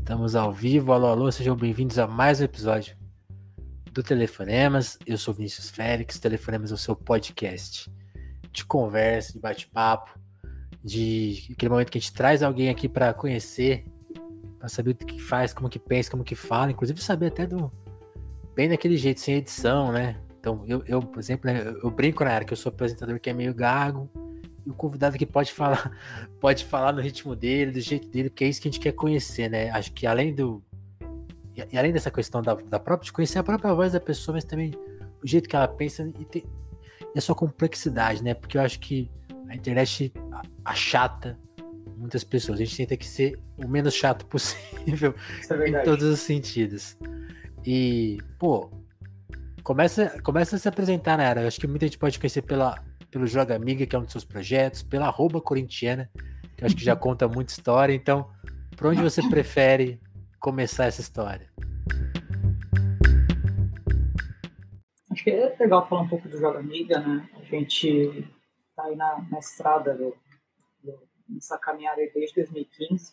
Estamos ao vivo, alô, alô, sejam bem-vindos a mais um episódio do Telefonemas. Eu sou Vinícius Félix, Telefonemas é o seu podcast de conversa, de bate-papo, de aquele momento que a gente traz alguém aqui para conhecer, para saber o que faz, como que pensa, como que fala, inclusive saber até do bem daquele jeito, sem edição, né? Então, eu, eu por exemplo, né, eu brinco na área que eu sou apresentador que é meio gago, e o convidado que pode falar, pode falar no ritmo dele, do jeito dele, porque é isso que a gente quer conhecer, né? Acho que além do. E além dessa questão da, da própria, de conhecer a própria voz da pessoa, mas também o jeito que ela pensa e, tem, e a sua complexidade, né? Porque eu acho que a internet achata muitas pessoas. A gente tenta que ser o menos chato possível é em todos os sentidos. E, pô, começa, começa a se apresentar, né? Eu acho que muita gente pode conhecer pela, pelo Joga Amiga, que é um dos seus projetos, pela arroba corintiana, que eu acho que já conta muita história. Então, por onde você prefere começar essa história? Acho que é legal falar um pouco do Joga Amiga, né? A gente tá aí na, na estrada do, do, nessa caminhada desde 2015.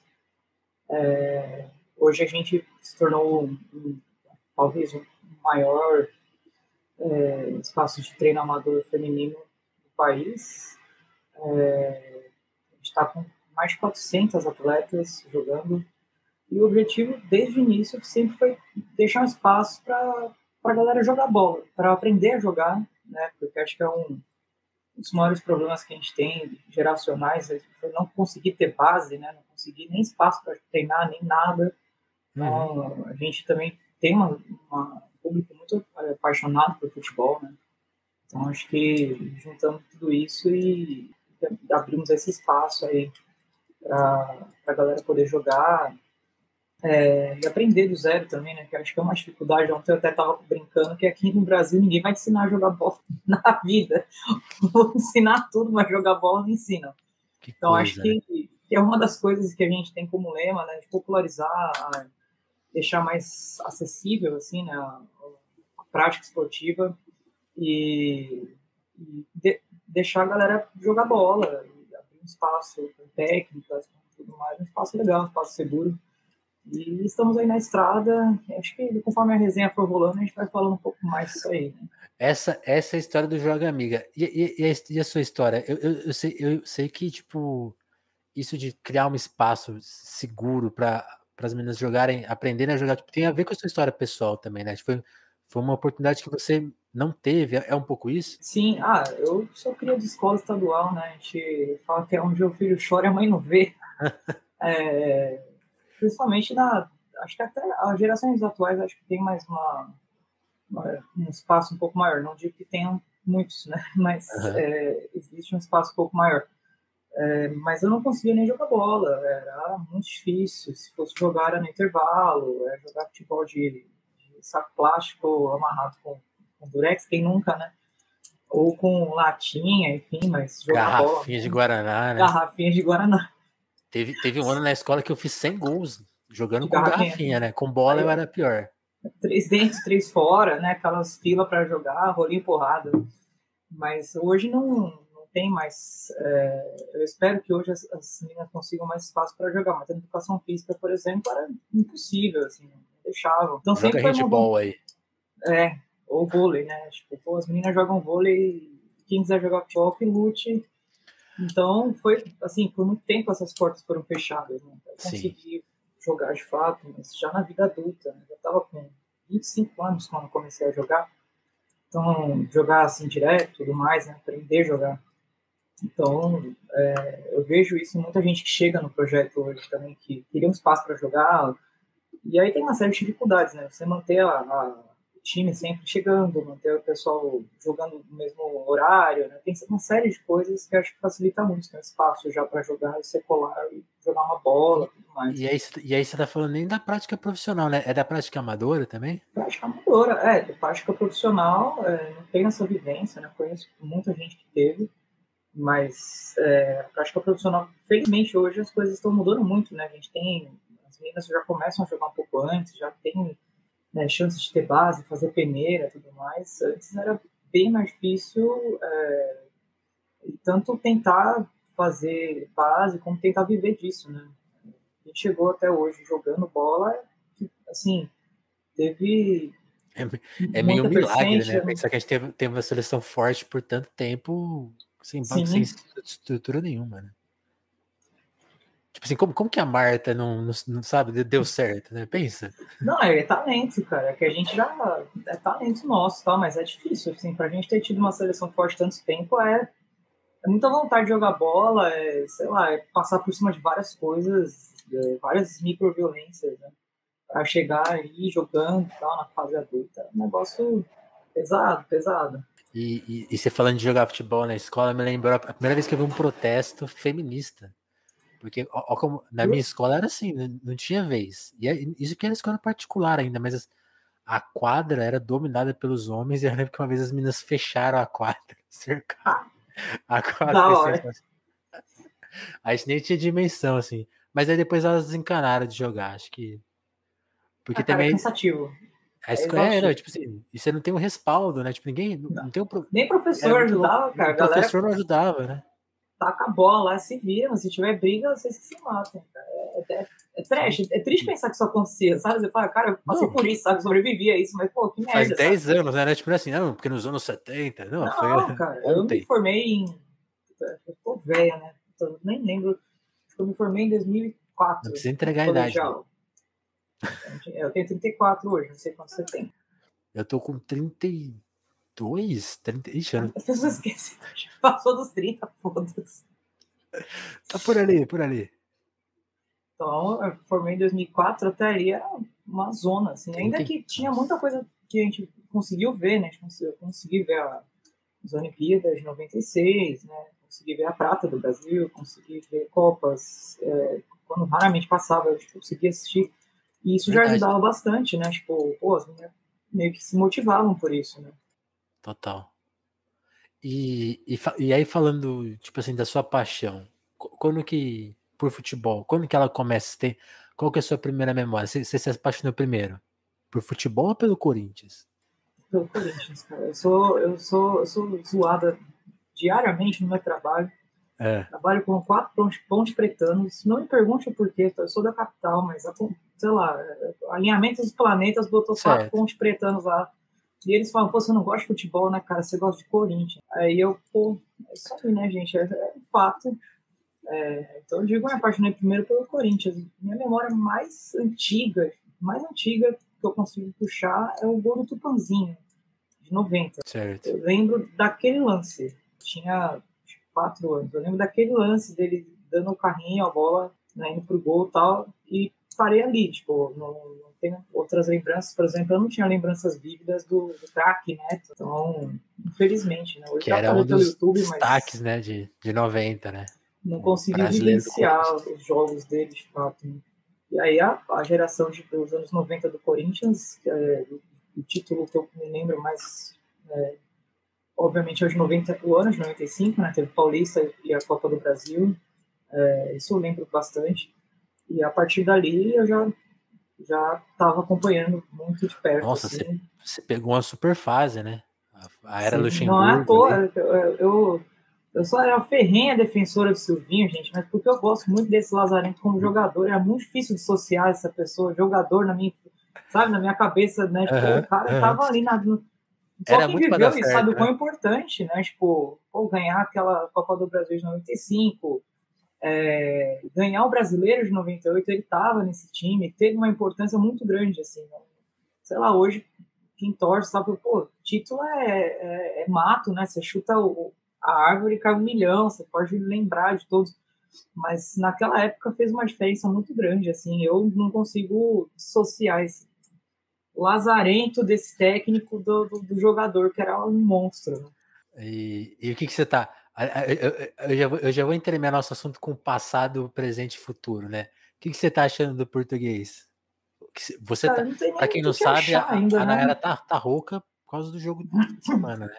É, hoje a gente se tornou um, talvez o maior é, espaço de treino amador feminino país. É, a gente está com mais de 400 atletas jogando. E o objetivo, desde o início, sempre foi deixar um espaço para a galera jogar bola, para aprender a jogar, né? Porque acho que é um dos maiores problemas que a gente tem, geracionais, é não conseguir ter base, né? Não conseguir nem espaço para treinar, nem nada. Então, uhum. a gente também tem uma, uma, um público muito apaixonado por futebol, né? Então, acho que juntando tudo isso e abrimos esse espaço aí para a galera poder jogar é, e aprender do zero também, né? Que acho que é uma dificuldade. Ontem eu até estava brincando que aqui no Brasil ninguém vai te ensinar a jogar bola na vida. Vou ensinar tudo, mas jogar bola não ensinam. Que então coisa, acho que, né? que, é uma das coisas que a gente tem como lema, né? De popularizar, deixar mais acessível, assim, né? A, a prática esportiva e, de, deixar a galera jogar bola, abrir um espaço com técnicas, com tudo mais, um espaço legal, um espaço seguro. E estamos aí na estrada. Acho que conforme a resenha for rolando, a gente vai falando um pouco mais disso aí. Né? Essa, essa é a história do Joga Amiga. E, e, e, a, e a, sua história? Eu, eu, eu, sei, eu sei que, tipo, isso de criar um espaço seguro para as meninas jogarem, aprenderem a jogar, tipo, tem a ver com a sua história pessoal também, né? Foi, foi uma oportunidade que você não teve, é um pouco isso? Sim, ah, eu sou cria de escola estadual, né? A gente fala que é onde o filho chora e a mãe não vê. é, principalmente na. Acho que até as gerações atuais acho que tem mais uma, uma um espaço um pouco maior. Não digo que tenham muitos, né? Mas uhum. é, existe um espaço um pouco maior. É, mas eu não conseguia nem jogar bola, era muito difícil. Se fosse jogar era no intervalo, era jogar futebol de saco plástico amarrado com, com durex, quem nunca, né? Ou com latinha, enfim, mas Garrafinha de Guaraná, né? Garrafinha de Guaraná. Teve, teve um ano na escola que eu fiz 100 gols jogando com garrafinha, garrafinha né? Com bola Aí, eu era pior. Três dentro, três fora, né? Aquelas filas para jogar, rolinho porrada. Mas hoje não, não tem mais. É, eu espero que hoje as, as meninas consigam mais espaço para jogar, mas a educação física, por exemplo, era impossível, assim deixavam. Então sempre Joga handball uma... aí. É, ou vôlei, né? Tipo, pô, as meninas jogam vôlei, quem quiser jogar futebol que lute. Então foi assim, por muito tempo essas portas foram fechadas, né? Eu consegui Sim. jogar de fato, mas já na vida adulta, né? Eu tava com 25 anos quando comecei a jogar. Então, jogar assim direto, tudo mais, né? Aprender a jogar. Então, é, eu vejo isso muita gente que chega no projeto hoje também, que queria um espaço para jogar, e aí tem uma série de dificuldades, né? Você manter a, a o time sempre chegando, manter o pessoal jogando no mesmo horário, né? Tem uma série de coisas que acho que facilita muito, tem espaço já para jogar e secular e jogar uma bola e tudo mais. E aí, e aí você tá falando nem da prática profissional, né? É da prática amadora também? Prática amadora, é, da prática profissional, é, não tenho essa vivência, né? Conheço muita gente que teve, mas é, a prática profissional, felizmente hoje as coisas estão mudando muito, né? A gente tem as meninas já começam a jogar um pouco antes, já tem né, chance de ter base, fazer peneira tudo mais. Antes era bem mais difícil, é, tanto tentar fazer base como tentar viver disso, né? a gente chegou até hoje jogando bola, que, assim, teve. É, é meio um milagre, né? Pensar que a gente teve, teve uma seleção forte por tanto tempo sem, sem estrutura nenhuma, né? Tipo assim, como, como que a Marta não, não, não, sabe, deu certo, né? Pensa. Não, é talento, cara. É que a gente já. É talento nosso, tá? Mas é difícil, assim, pra gente ter tido uma seleção forte tanto tempo é, é muita vontade de jogar bola, é, sei lá, é passar por cima de várias coisas, é, várias microviolências, né? Pra chegar aí jogando e tal, na fase adulta. É um negócio pesado, pesado. E, e, e, você falando de jogar futebol na escola, me lembrou a primeira vez que eu vi um protesto feminista. Porque ó, ó como, na minha escola era assim, não, não tinha vez. E é, isso que era escola particular ainda, mas a quadra era dominada pelos homens, e eu lembro que uma vez as meninas fecharam a quadra, cercaram a quadra. Assim, a gente nem tinha dimensão, assim. Mas aí depois elas desencanaram de jogar, acho que. Porque ah, também. é cansativo. A escola é, tipo assim, e você não tem um respaldo, né? Tipo, ninguém. Não, não tem um pro... Nem professor ajudava, cara. O professor não ajudava, né? Taca a bola lá, se vira, se tiver briga, vocês que se matem, É, é, é trash, é triste pensar que isso acontecia, sabe? Você fala, cara, eu passei não, por isso, sabe? Sobrevivi a isso, mas pô, que merda. Faz 10 sabe? anos, né? Tipo assim, não, porque nos anos 70, não, não foi cara, ontem. eu me formei em. Eu tô velha, né? Eu nem lembro. Eu me formei em 2004. Não precisa entregar a idade. Eu tenho 34 hoje, não sei quanto você tem. Eu tô com 30 32? 30... Ixi, As pessoas esquecem. Passou dos 30, foda-se. Tá por ali, por ali. Então, eu formei em 2004, até ali era uma zona, assim. Ainda que tinha muita coisa que a gente conseguiu ver, né? A gente conseguiu, consegui ver a, as Olimpíadas de 96, né? Consegui ver a prata do Brasil, consegui ver Copas. É, quando raramente passava, eu tipo, conseguia assistir. E isso já ajudava bastante, né? Tipo, pô, as meninas meio que se motivavam por isso, né? Total. E, e, e, aí falando, tipo assim, da sua paixão, quando que, por futebol, quando que ela começa a ter, qual que é a sua primeira memória? Você, você se apaixonou primeiro? Por futebol ou pelo Corinthians? Pelo Corinthians, cara. Eu sou, eu sou, eu sou zoada diariamente no meu trabalho. É. Trabalho com quatro pontos pretanos. Não me pergunte o porquê, eu sou da capital, mas, sei lá, alinhamento dos planetas botou certo. quatro pontos pretanos lá e eles falam, pô, você não gosta de futebol, né, cara? Você gosta de Corinthians. Aí eu, pô, é isso aí, né, gente? É, é um fato. É, então eu digo, eu me apaixonei primeiro pelo Corinthians. Minha memória mais antiga, mais antiga que eu consigo puxar é o gol do Tupanzinho, de 90. Certo. Eu lembro daquele lance. Tinha quatro anos. Eu lembro daquele lance dele dando o carrinho, a bola, né, indo pro gol e tal. E parei ali, tipo, não, tenho outras lembranças, por exemplo, eu não tinha lembranças vívidas do, do crack, né? Então, infelizmente, né? Hoje que era um dos YouTube, destaques, né, de, de 90, né? Não consegui vivenciar os jogos dele, de fato. Né? E aí a, a geração de, dos anos 90 do Corinthians, é, o, título que eu me lembro mais, é, obviamente, é os 90, o ano de 95, né? Teve Paulista e a Copa do Brasil. É, isso eu lembro bastante. E a partir dali eu já já estava acompanhando muito de perto. Nossa, assim. você, você pegou uma super fase, né? A era Sim, Luxemburgo. Não é à toa, eu, eu, eu sou a ferrenha defensora do Silvinho, gente, mas porque eu gosto muito desse Lazarento como jogador. Era muito difícil dissociar essa pessoa, jogador na minha, sabe, na minha cabeça, né? Tipo, uhum, o cara uhum. tava ali na. Só Era quem viveu e sabe o quão né? importante, né? Tipo, pô, ganhar aquela Copa do Brasil de 95, é, ganhar o brasileiro de 98, ele estava nesse time, teve uma importância muito grande, assim, né? sei lá, hoje quem torce sabe, pô, título é, é, é, mato, né, você chuta o, a árvore e cai um milhão, você pode lembrar de todos, mas naquela época fez uma diferença muito grande, assim, eu não consigo dissociar esse lazarento desse técnico do, do, do jogador, que era um monstro. Né? E, e o que, que você tá eu, já vou, eu já vou entremear nosso assunto com passado, presente e futuro, né? O que, que você tá achando do português? Você tá, para quem não sabe, a, ainda, a Nayara né? tá, tá rouca por causa do jogo de semana, né?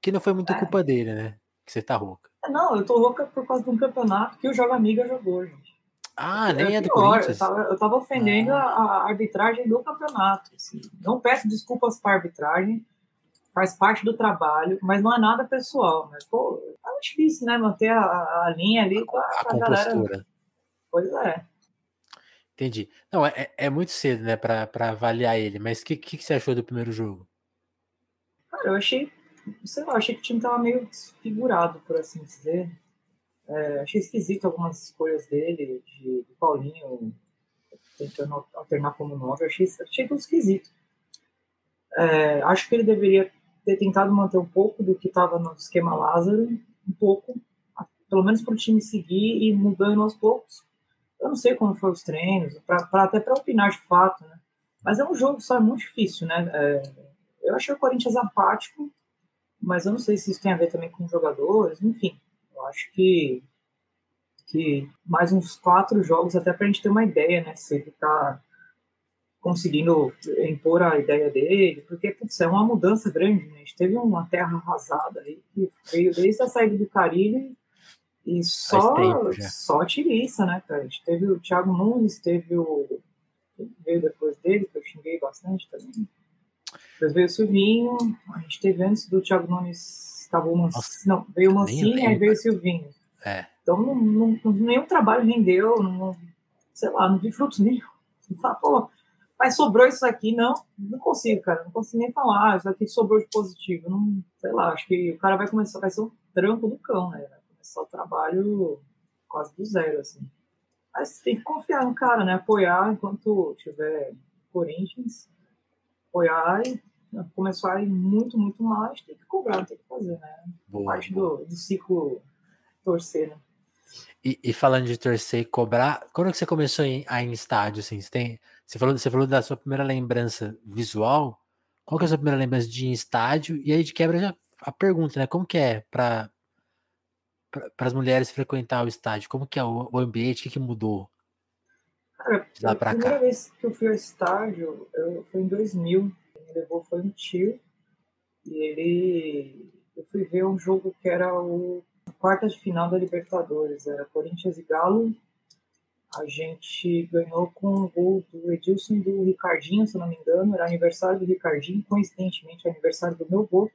Que não foi muito é. culpa dele, né? Que você tá rouca. É, não, eu tô rouca por causa de um campeonato que o Joga Amiga jogou, gente. Ah, nem é, do Corinthians. Eu tava, eu tava ofendendo ah. a, a, arbitragem do campeonato. Assim. Não peço desculpas para a arbitragem, faz parte do trabalho, mas não é nada pessoal. Mas, pô, é difícil, né? Manter a, a linha ali com a, a, a galera. Pois é. Entendi. Não, é, é muito cedo, né, para avaliar ele, mas o que, que, que, você achou do primeiro jogo? Cara, eu achei, sei lá, achei que o time tava meio desfigurado, por assim dizer. É, achei esquisito algumas escolhas dele, de, de Paulinho tentando alternar como nove, achei, achei tudo esquisito. É, acho que ele deveria ter tentado manter um pouco do que estava no esquema Lázaro, um pouco, pelo menos para o time seguir e mudando aos poucos. Eu não sei como foram os treinos, pra, pra até para opinar de fato, né? Mas é um jogo só é muito difícil, né? É, eu achei o Corinthians apático, mas eu não sei se isso tem a ver também com os jogadores, enfim. Eu acho que, que mais uns quatro jogos até para a gente ter uma ideia, né? Se ele está conseguindo impor a ideia dele, porque putz, é uma mudança grande, né? A gente teve uma terra arrasada aí que veio desde a saída do Carilho e só, só tiriça, né, cara? A gente teve o Thiago Nunes, teve o. veio depois dele, que eu xinguei bastante também. Depois veio o Silvinho, a gente teve antes do Thiago Nunes, estava o não, veio o Mancini, aí veio o Silvinho. É. Então, não, não, nenhum trabalho rendeu, não, sei lá, não vi frutos nenhum. Fala, pô, mas sobrou isso aqui, não, não consigo, cara, não consigo nem falar, isso aqui sobrou de positivo, não, sei lá, acho que o cara vai começar, vai ser um trampo do cão, né, vai começar o trabalho quase do zero, assim. Mas tem que confiar no cara, né, apoiar enquanto tiver Corinthians, apoiar e começar a ir muito, muito mais, tem que cobrar, tem que fazer, né, boa, parte boa. Do, do ciclo torcer, né. E, e, falando de torcer e cobrar, quando que você começou a ir, a ir em estádio, assim, você tem você falou, você falou da sua primeira lembrança visual. Qual que é a sua primeira lembrança de estádio? E aí de quebra já a pergunta, né? Como que é para para as mulheres frequentar o estádio? Como que é o, o ambiente? O que, que mudou? Cara, a primeira cá? vez que eu fui ao estádio eu, foi em 2000. Quem me levou foi um tio. E ele... Eu fui ver um jogo que era o quarta de final da Libertadores. Era Corinthians e Galo a gente ganhou com o gol do Edilson e do Ricardinho, se não me engano. Era aniversário do Ricardinho, coincidentemente, aniversário do meu gol,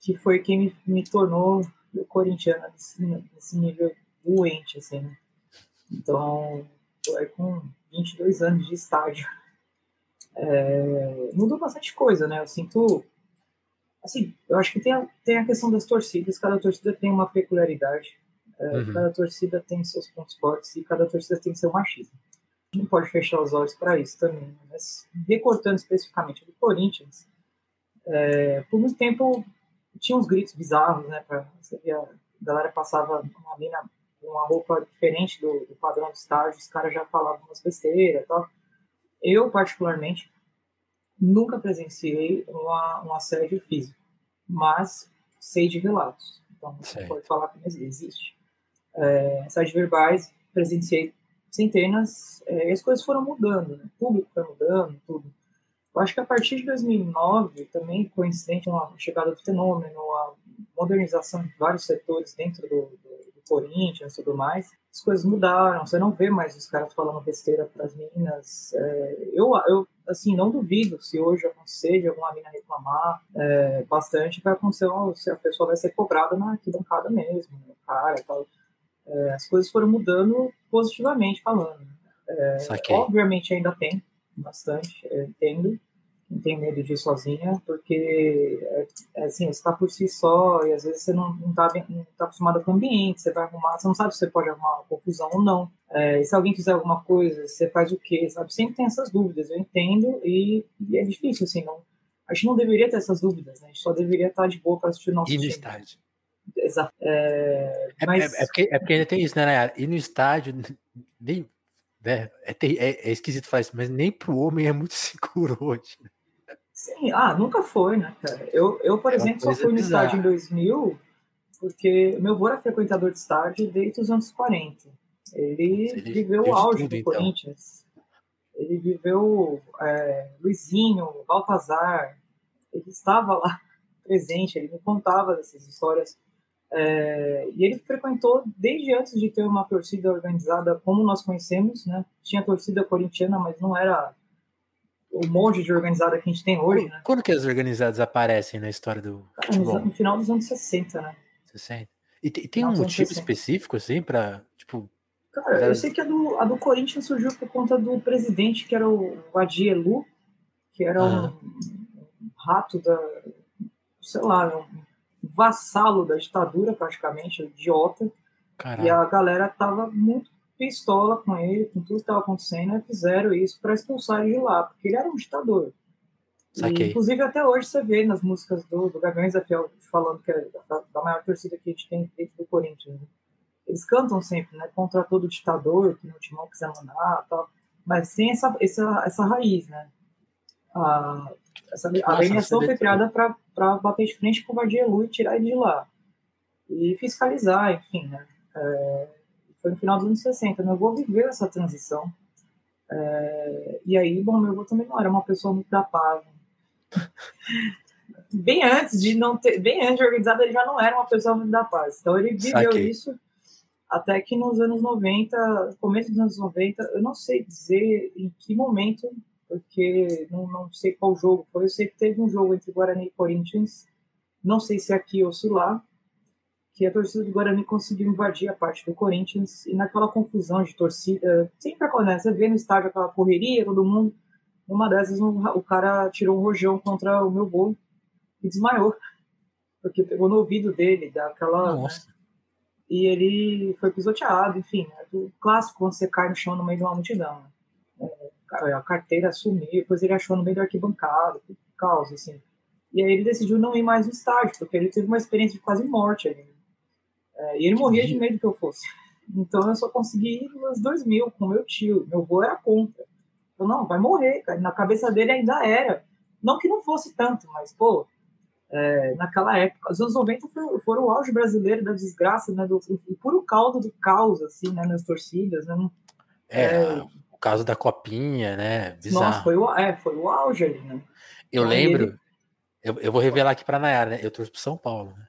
que foi quem me, me tornou corintiano nesse, nesse nível doente, assim, né? Então, foi com 22 anos de estádio. É, mudou bastante coisa, né? Eu sinto. Assim, eu acho que tem a, tem a questão das torcidas, cada torcida tem uma peculiaridade. É, uhum. Cada torcida tem seus pontos fortes e cada torcida tem seu machismo. Não pode fechar os olhos para isso também. Mas recortando especificamente do Corinthians, é, por muito tempo tinha uns gritos bizarros, né? Pra, você via, a galera passava uma mina com uma roupa diferente do, do padrão do estágio, os caras já falavam umas besteiras e tal. Eu, particularmente, nunca presenciei uma, um assédio físico, mas sei de relatos. Então, você pode falar que existe é, sites verbais, presenciei centenas, é, e as coisas foram mudando, né? o público foi mudando, tudo. Eu acho que a partir de 2009, também coincidente com a chegada do fenômeno, a modernização de vários setores dentro do, do, do Corinthians e tudo mais, as coisas mudaram, você não vê mais os caras falando besteira para as meninas. É, eu, eu, assim, não duvido se hoje acontecer de alguma mina reclamar é, bastante, vai acontecer se a pessoa vai ser cobrada na arquibancada mesmo, no cara tal é, as coisas foram mudando positivamente falando. É, obviamente ainda tem bastante, eu entendo. Não tem medo de ir sozinha, porque é, é assim, você está por si só e às vezes você não está tá acostumado com o ambiente, você vai arrumar, você não sabe se você pode arrumar uma confusão ou não. É, e se alguém fizer alguma coisa, você faz o quê, sabe? Sempre tem essas dúvidas, eu entendo e, e é difícil, assim, não, a gente não deveria ter essas dúvidas, né? A gente só deveria estar de boa para assistir o nosso e time. estádio. Exato. É, é, mas... é, é, porque, é porque ainda tem isso, né, Nayara? E no estádio, nem, né, é, é, é, esquisito falar isso, mas nem pro homem é muito seguro hoje. Sim, ah, nunca foi, né, cara? Eu, eu por é exemplo, só fui no estádio em 2000 porque meu avô era frequentador de estádio desde os anos 40. Ele, Ele viveu o auge tudo, do então. Corinthians. Ele viveu é, Luizinho, Baltazar. Ele estava lá presente, ele me contava dessas histórias. É, e ele frequentou desde antes de ter uma torcida organizada como nós conhecemos, né? Tinha torcida corintiana, mas não era o monte de organizada que a gente tem hoje, né? Quando que as organizadas aparecem na história do futebol? No final dos anos 60, né? 60. E tem, tem um motivo específico, assim, para tipo, Cara, eu sei que a do, a do Corinthians surgiu por conta do presidente, que era o Adielu, que era um, um rato da. sei lá, um vassalo da ditadura, praticamente, idiota. Caralho. E a galera tava muito pistola com ele, com tudo que estava acontecendo, e fizeram isso para expulsar ele de lá, porque ele era um ditador. E, inclusive, até hoje você vê nas músicas do, do Gaviões da Fiel falando que é da, da, maior torcida que a gente tem dentro do Corinthians. Né? Eles cantam sempre, né? Contra todo ditador que no timão quiser mandar tal. Mas sem essa, essa, essa raiz, né? A, essa, a agremiação foi criada para bater de frente com o Vardielu e tirar ele de lá. E fiscalizar, enfim, né? É, foi no final dos anos 60. Meu avô viveu essa transição. É, e aí, bom, meu avô também não era uma pessoa muito da paz. Bem antes de não ter, bem antes de organizado, ele já não era uma pessoa muito da paz. Então ele viveu Saquei. isso até que nos anos 90, começo dos anos 90, eu não sei dizer em que momento, porque não, não sei qual jogo foi. Eu sei que teve um jogo entre Guarani e Corinthians, não sei se aqui ou se lá, que a torcida do Guarani conseguiu invadir a parte do Corinthians e naquela confusão de torcida, sempre acontece, você vê no estádio aquela correria, todo mundo, uma dessas um, o cara tirou um rojão contra o meu gol e desmaiou, porque pegou no ouvido dele, daquela... Né, e ele foi pisoteado, enfim, é do clássico quando você cai no chão no meio de uma multidão. Né? É, a carteira sumiu, depois ele achou no meio da arquibancada, causa, assim. E aí ele decidiu não ir mais no estádio, porque ele teve uma experiência de quase morte ali. É, e ele morria de medo que eu fosse. Então eu só consegui ir nos 2000 com meu tio. Meu avô era contra. Eu, não, vai morrer, cara. Na cabeça dele ainda era. Não que não fosse tanto, mas, pô, é, naquela época, os anos 90 foram, foram o auge brasileiro da desgraça, né? Do, o puro caldo do caos, assim, né? Nas torcidas, né? É, é, caso da copinha, né? Bizarro. Nossa, foi o, é, foi o auge ali, né? Eu então, lembro, ele... eu, eu vou revelar aqui pra Nayara, né? Eu trouxe pro São Paulo, né?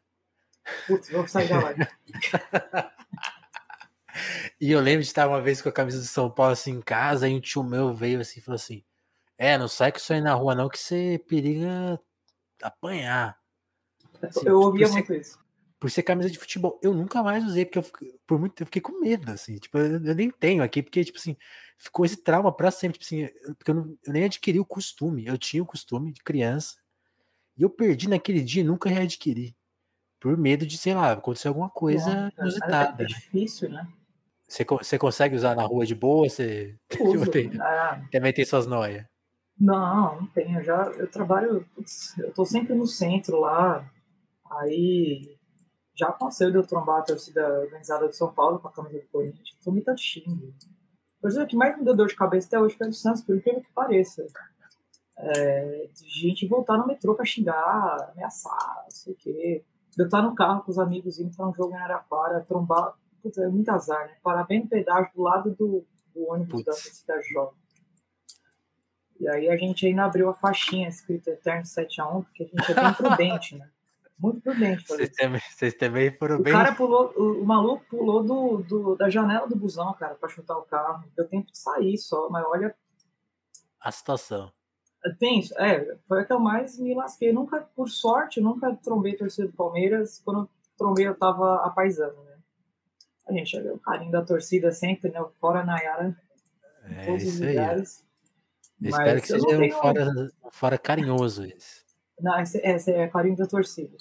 Putz, vou sair da live. e eu lembro de estar uma vez com a camisa do São Paulo assim em casa, e um tio meu veio assim e falou assim: É, não sai com isso aí na rua, não, que você periga apanhar. Assim, eu ouvia muito ser, isso. Por ser camisa de futebol, eu nunca mais usei, porque eu, por muito eu fiquei com medo, assim, tipo, eu, eu, nem tenho aqui, porque, tipo assim, ficou esse trauma pra sempre, tipo assim, porque eu, não, eu nem adquiri o costume, eu tinha o costume de criança, e eu perdi naquele dia e nunca readquiri por medo de, sei lá, acontecer alguma coisa é inusitada. É difícil, né? Você, você consegue usar na rua de boa? Você Uso, tem, ah. também tem suas noias? Não, não tenho. Já, eu trabalho, eu tô sempre no centro lá. Aí já aconteceu de eu trombar a torcida organizada de São Paulo com a camisa do Corinthians. Foi muito xingo. Por exemplo, o que mais me deu dor de cabeça até hoje foi o Santos, por incrível que pareça. É, de gente voltar no metrô pra xingar, ameaçar, não sei o quê eu estar no carro com os amigos indo para um jogo em Araraquara, trombar. Putz, é muito azar, né? Parar bem no pedágio do lado do, do ônibus Putz. da cidade jovem. E aí a gente ainda abriu a faixinha escrita Eterno 7 a 1 porque a gente é bem prudente, né? Muito prudente. Vocês também, vocês também foram o bem. O cara pulou, o, o maluco pulou do, do, da janela do busão, cara, para chutar o carro. Deu tempo de sair só, mas olha. A situação. Tem, é, foi a que eu mais me lasquei. Nunca, por sorte, nunca trombei torcida do Palmeiras. Quando eu trombei, eu tava apaisando, né? A gente o carinho da torcida sempre, né? Fora Nayara, em é todos os lugares. espero que seja um fora, fora carinhoso esse. Não, esse, esse é carinho da torcida.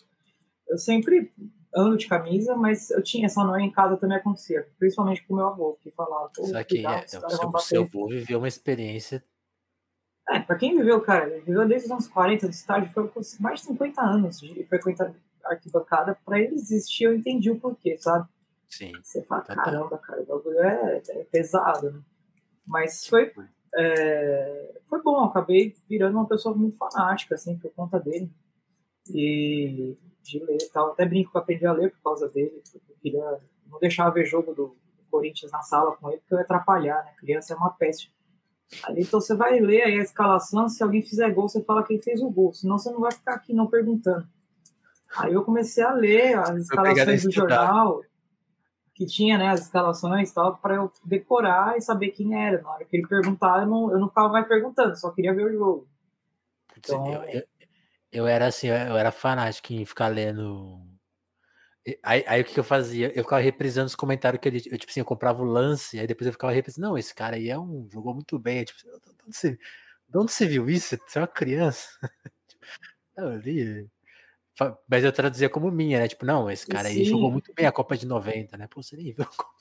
Eu sempre ando de camisa, mas eu tinha essa noia em casa também acontecia, principalmente com o meu avô, que falava. Isso aqui, é, o seu, seu avô viveu uma experiência é, pra quem viveu, cara, viveu desde os anos 40 do estádio, foi mais de 50 anos de frequentar arquibancada, pra ele existir, eu entendi o porquê, sabe? Sim. Você fala, tá caramba, cara, o bagulho é, é pesado, né? Mas foi, é, foi bom, acabei virando uma pessoa muito fanática, assim, por conta dele. E de ler e tal. Até brinco que eu aprendi a ler por causa dele, porque eu queria não deixar ver jogo do, do Corinthians na sala com ele, porque eu ia atrapalhar, né? Criança é uma peste. Ali, então você vai ler aí a escalação, se alguém fizer gol, você fala quem fez o gol, senão você não vai ficar aqui não perguntando. Aí eu comecei a ler as escalações do jornal, que tinha né, as escalações tal, para eu decorar e saber quem era. Na hora que ele perguntar, eu não, eu não ficava mais perguntando, só queria ver o jogo. Então... Eu, eu, era assim, eu era fanático em ficar lendo Aí, aí, o que eu fazia? Eu ficava reprisando os comentários que ele. Eu, tipo assim, eu comprava o lance, aí depois eu ficava reprisando. Não, esse cara aí é um. jogou muito bem. Tipo, de onde você, de onde você viu isso? Você é uma criança. eu li. Mas eu traduzia como minha, né? Tipo, não, esse cara aí jogou muito bem a Copa de 90, né? Pô, você nem viu a Copa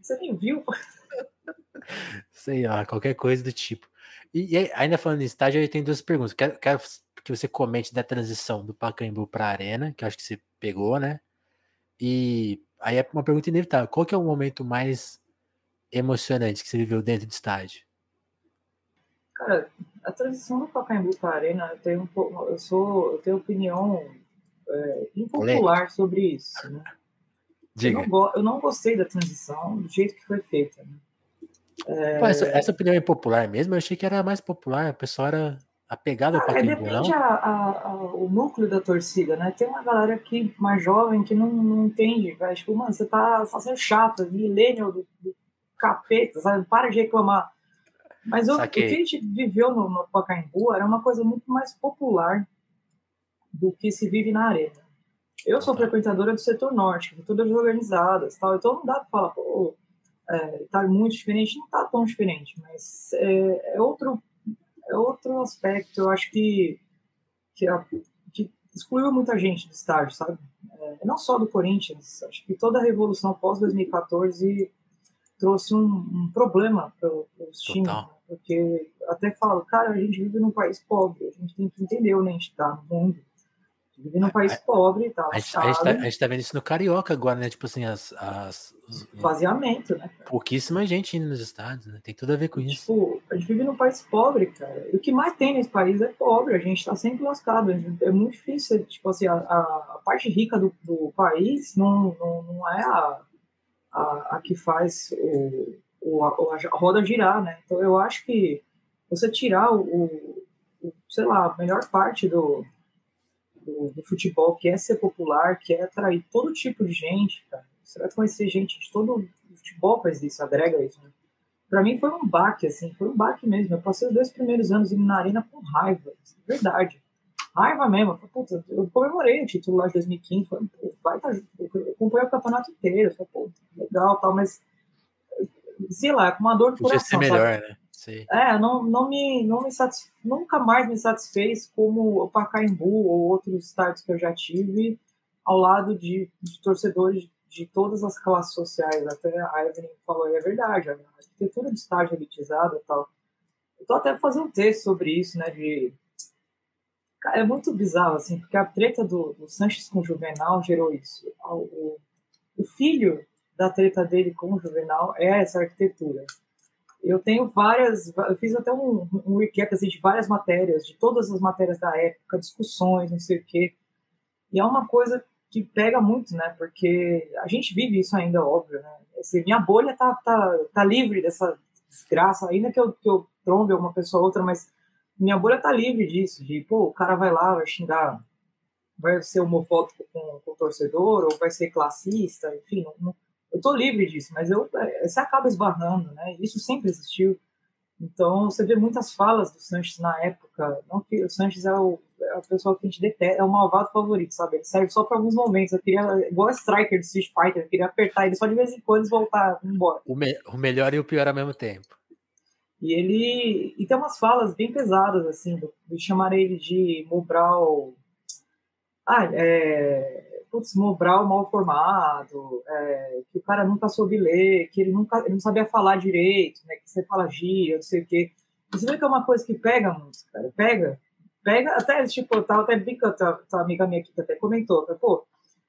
Você nem viu? Sei lá, qualquer coisa do tipo. E, e ainda falando em estágio, eu tenho duas perguntas. Quero, quero que você comente da transição do Pacaembu para a Arena, que acho que você pegou, né? E aí é uma pergunta inevitável. Qual que é o momento mais emocionante que você viveu dentro do estádio? Cara, a transição do Pacaembu para a Arena, eu tenho, eu sou, eu tenho opinião é, impopular sobre isso. Né? Diga. Eu não, eu, não, gostei da transição do jeito que foi feita. Né? É... Pô, essa, essa, opinião é impopular mesmo? Eu achei que era mais popular, o pessoal era apegado ao Pacaembu, Depende a, a, a, o núcleo da torcida, né? Tem uma galera aqui mais jovem que não, não entende, vai, tipo, mano, você tá, tá sendo chato, milênio do, do capeta, sabe? Para de reclamar. Mas o, o, que a gente viveu no, no Pacaembu era uma coisa muito mais popular do que se vive na arena. Eu sou frequentadora do setor norte, de todas organizadas, tal, então não dá para falar, pô, é, tá muito diferente, não tá tão diferente, mas é, é outro é outro aspecto, eu acho que que, a, que excluiu muita gente do estádio, sabe? É, não só do Corinthians, acho que toda a revolução pós 2014 trouxe um, um problema para os times, né? porque até falo, cara, a gente vive num país pobre, a gente tem que entender onde a gente está no mundo vive num país pobre tá? A gente, a, gente tá, a gente tá vendo isso no Carioca agora, né? Tipo assim, as. as Faseamento, né? Pouquíssima gente indo nos estados, né? Tem tudo a ver com tipo, isso. A gente vive num país pobre, cara. E o que mais tem nesse país é pobre. A gente tá sempre lascado. É muito difícil, tipo assim, a, a parte rica do, do país não, não, não é a, a, a que faz o, o, a, a roda girar, né? Então eu acho que você tirar o, o sei lá, a melhor parte do, do, do, futebol, que é ser popular, que é atrair todo tipo de gente, cara. Você vai conhecer gente de todo o futebol faz isso, agrega isso. Né? Para mim foi um baque, assim, foi um baque mesmo. Eu passei os dois primeiros anos indo na arena com raiva, assim, verdade. Raiva mesmo. Eu, puta, eu comemorei o título lá de 2015, foi, vai tá, eu acompanhei o campeonato inteiro, foi, pô, legal tal, mas sei lá, com uma dor de Podia coração. Podia ser melhor, sabe? né? É, não, não me, não me nunca mais me satisfez como o Pacaembu ou outros estádios que eu já tive ao lado de, de torcedores de todas as classes sociais. Até a Evelyn falou, e é verdade, a arquitetura do estádio elitizado e tal. Eu tô até fazendo um texto sobre isso, né, de... Cara, é muito bizarro, assim, porque a treta do, do Sanches com o Juvenal gerou isso. O, o filho da treta dele com o Juvenal é essa arquitetura eu tenho várias, eu fiz até um, um recap assim, de várias matérias, de todas as matérias da época, discussões, não sei o quê. E é uma coisa que pega muito, né? Porque a gente vive isso ainda, óbvio, né? Assim, minha bolha tá, tá, tá livre dessa desgraça, ainda que eu, que eu trombe uma pessoa ou outra, mas minha bolha tá livre disso, de, pô, o cara vai lá, vai xingar, vai ser homofóbico com, com o torcedor, ou vai ser classista, enfim, não, eu tô livre disso, mas eu, é, você acaba esbarrando, né? Isso sempre existiu. Então, você vê muitas falas do Sanches na época. Não que o Sanches é, o, é a pessoa que a gente detesta, é o malvado favorito, sabe? Ele serve só para alguns momentos. Eu queria, igual a Striker do Street Fighter, eu queria apertar ele só de vez em quando e voltar embora. O, me, o melhor e o pior ao mesmo tempo. E ele. E tem umas falas bem pesadas, assim, de chamar ele de Mobral. Ah, é putz, Mobral mal formado, é, que o cara nunca soube ler, que ele nunca ele não sabia falar direito, né, que você fala gira, não sei o quê. Você vê que é uma coisa que pega muito, cara, pega, pega, até, tipo, eu tava até brincando, a amiga minha aqui que até comentou, pô,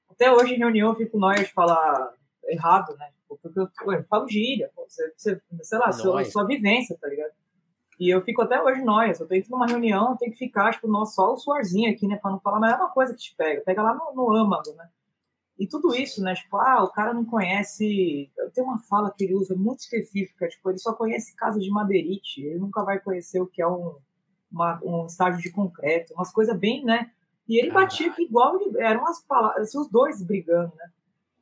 até hoje em reunião eu fico nóia de falar errado, né, porque eu, eu falo gíria, pô, você, você, sei lá, sua, sua vivência, tá ligado? E eu fico até hoje nóia. Se eu tô indo numa reunião, tem que ficar, tipo, nossa, só o suorzinho aqui, né? Pra não falar, mas é uma coisa que te pega. Pega lá no, no âmago, né? E tudo isso, né? Tipo, ah, o cara não conhece. Tem uma fala que ele usa muito específica, tipo, ele só conhece casa de madeirite, ele nunca vai conhecer o que é um, uma, um estágio de concreto, umas coisas bem, né? E ele batia igual, eram umas palavras, assim, os dois brigando, né?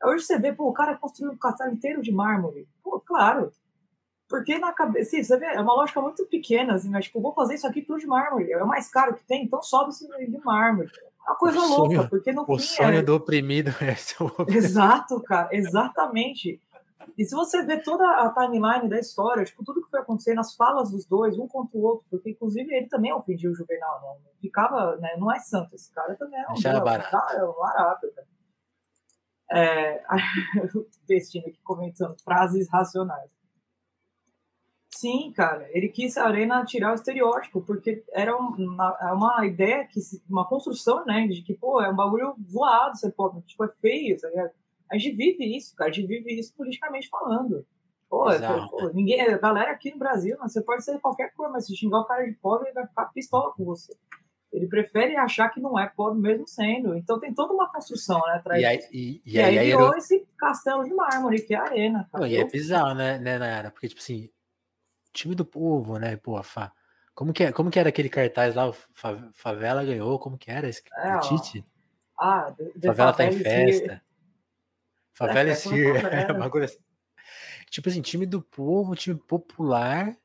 Hoje você vê, pô, o cara construiu um castelo inteiro de mármore. Pô, claro, porque na cabeça, sim, você vê, é uma lógica muito pequena, assim, mas tipo, vou fazer isso aqui tudo de mármore, é o mais caro que tem, então sobe isso de mármore. Uma coisa O louca, sonho- porque no O fim. sonho é- do oprimido é seu Exato, cara, exatamente. E se você ver toda a timeline da história, tipo, tudo que foi acontecendo, as falas dos dois, um contra o outro, porque inclusive ele também ofendia o Juvenal, não não ficava, né, não é santo, esse cara também é um, Deixava é um barato. cara- é um barato, cara. É, o Destino aqui comentando frases racionais. Sim, cara, ele quis a Arena tirar o estereótipo, porque era uma, é uma ideia, que uma construção, né, de que, pô, é um bagulho zoado ser pobre, tipo, é feio, tá ligado? A gente vive isso, cara, a gente vive isso politicamente falando. Pô, é- Exato. pô, ninguém, a galera aqui no Brasil, né, você pode ser qualquer coisa, mas se xingar o cara de pobre, ele vai ficar pistola com você. Ele prefere achar que não é pobre mesmo sendo. Então tem toda uma construção, né, atrás E aí, e, e E, aí, aí, virou era- esse castelo de mármore, que é a arena, cara. Não, e é Eu- bizarro, né, né, Nayara? Porque, tipo assim, time do povo, né, pô, fa... como, que, é- como que era aquele cartaz lá, Fa- Favela ganhou, como que era esse É, Tite? Ah, the Favela tá em festa. here. Favela É, Sir, favela. é, bagulho assim. Tipo assim, time do povo, time popular.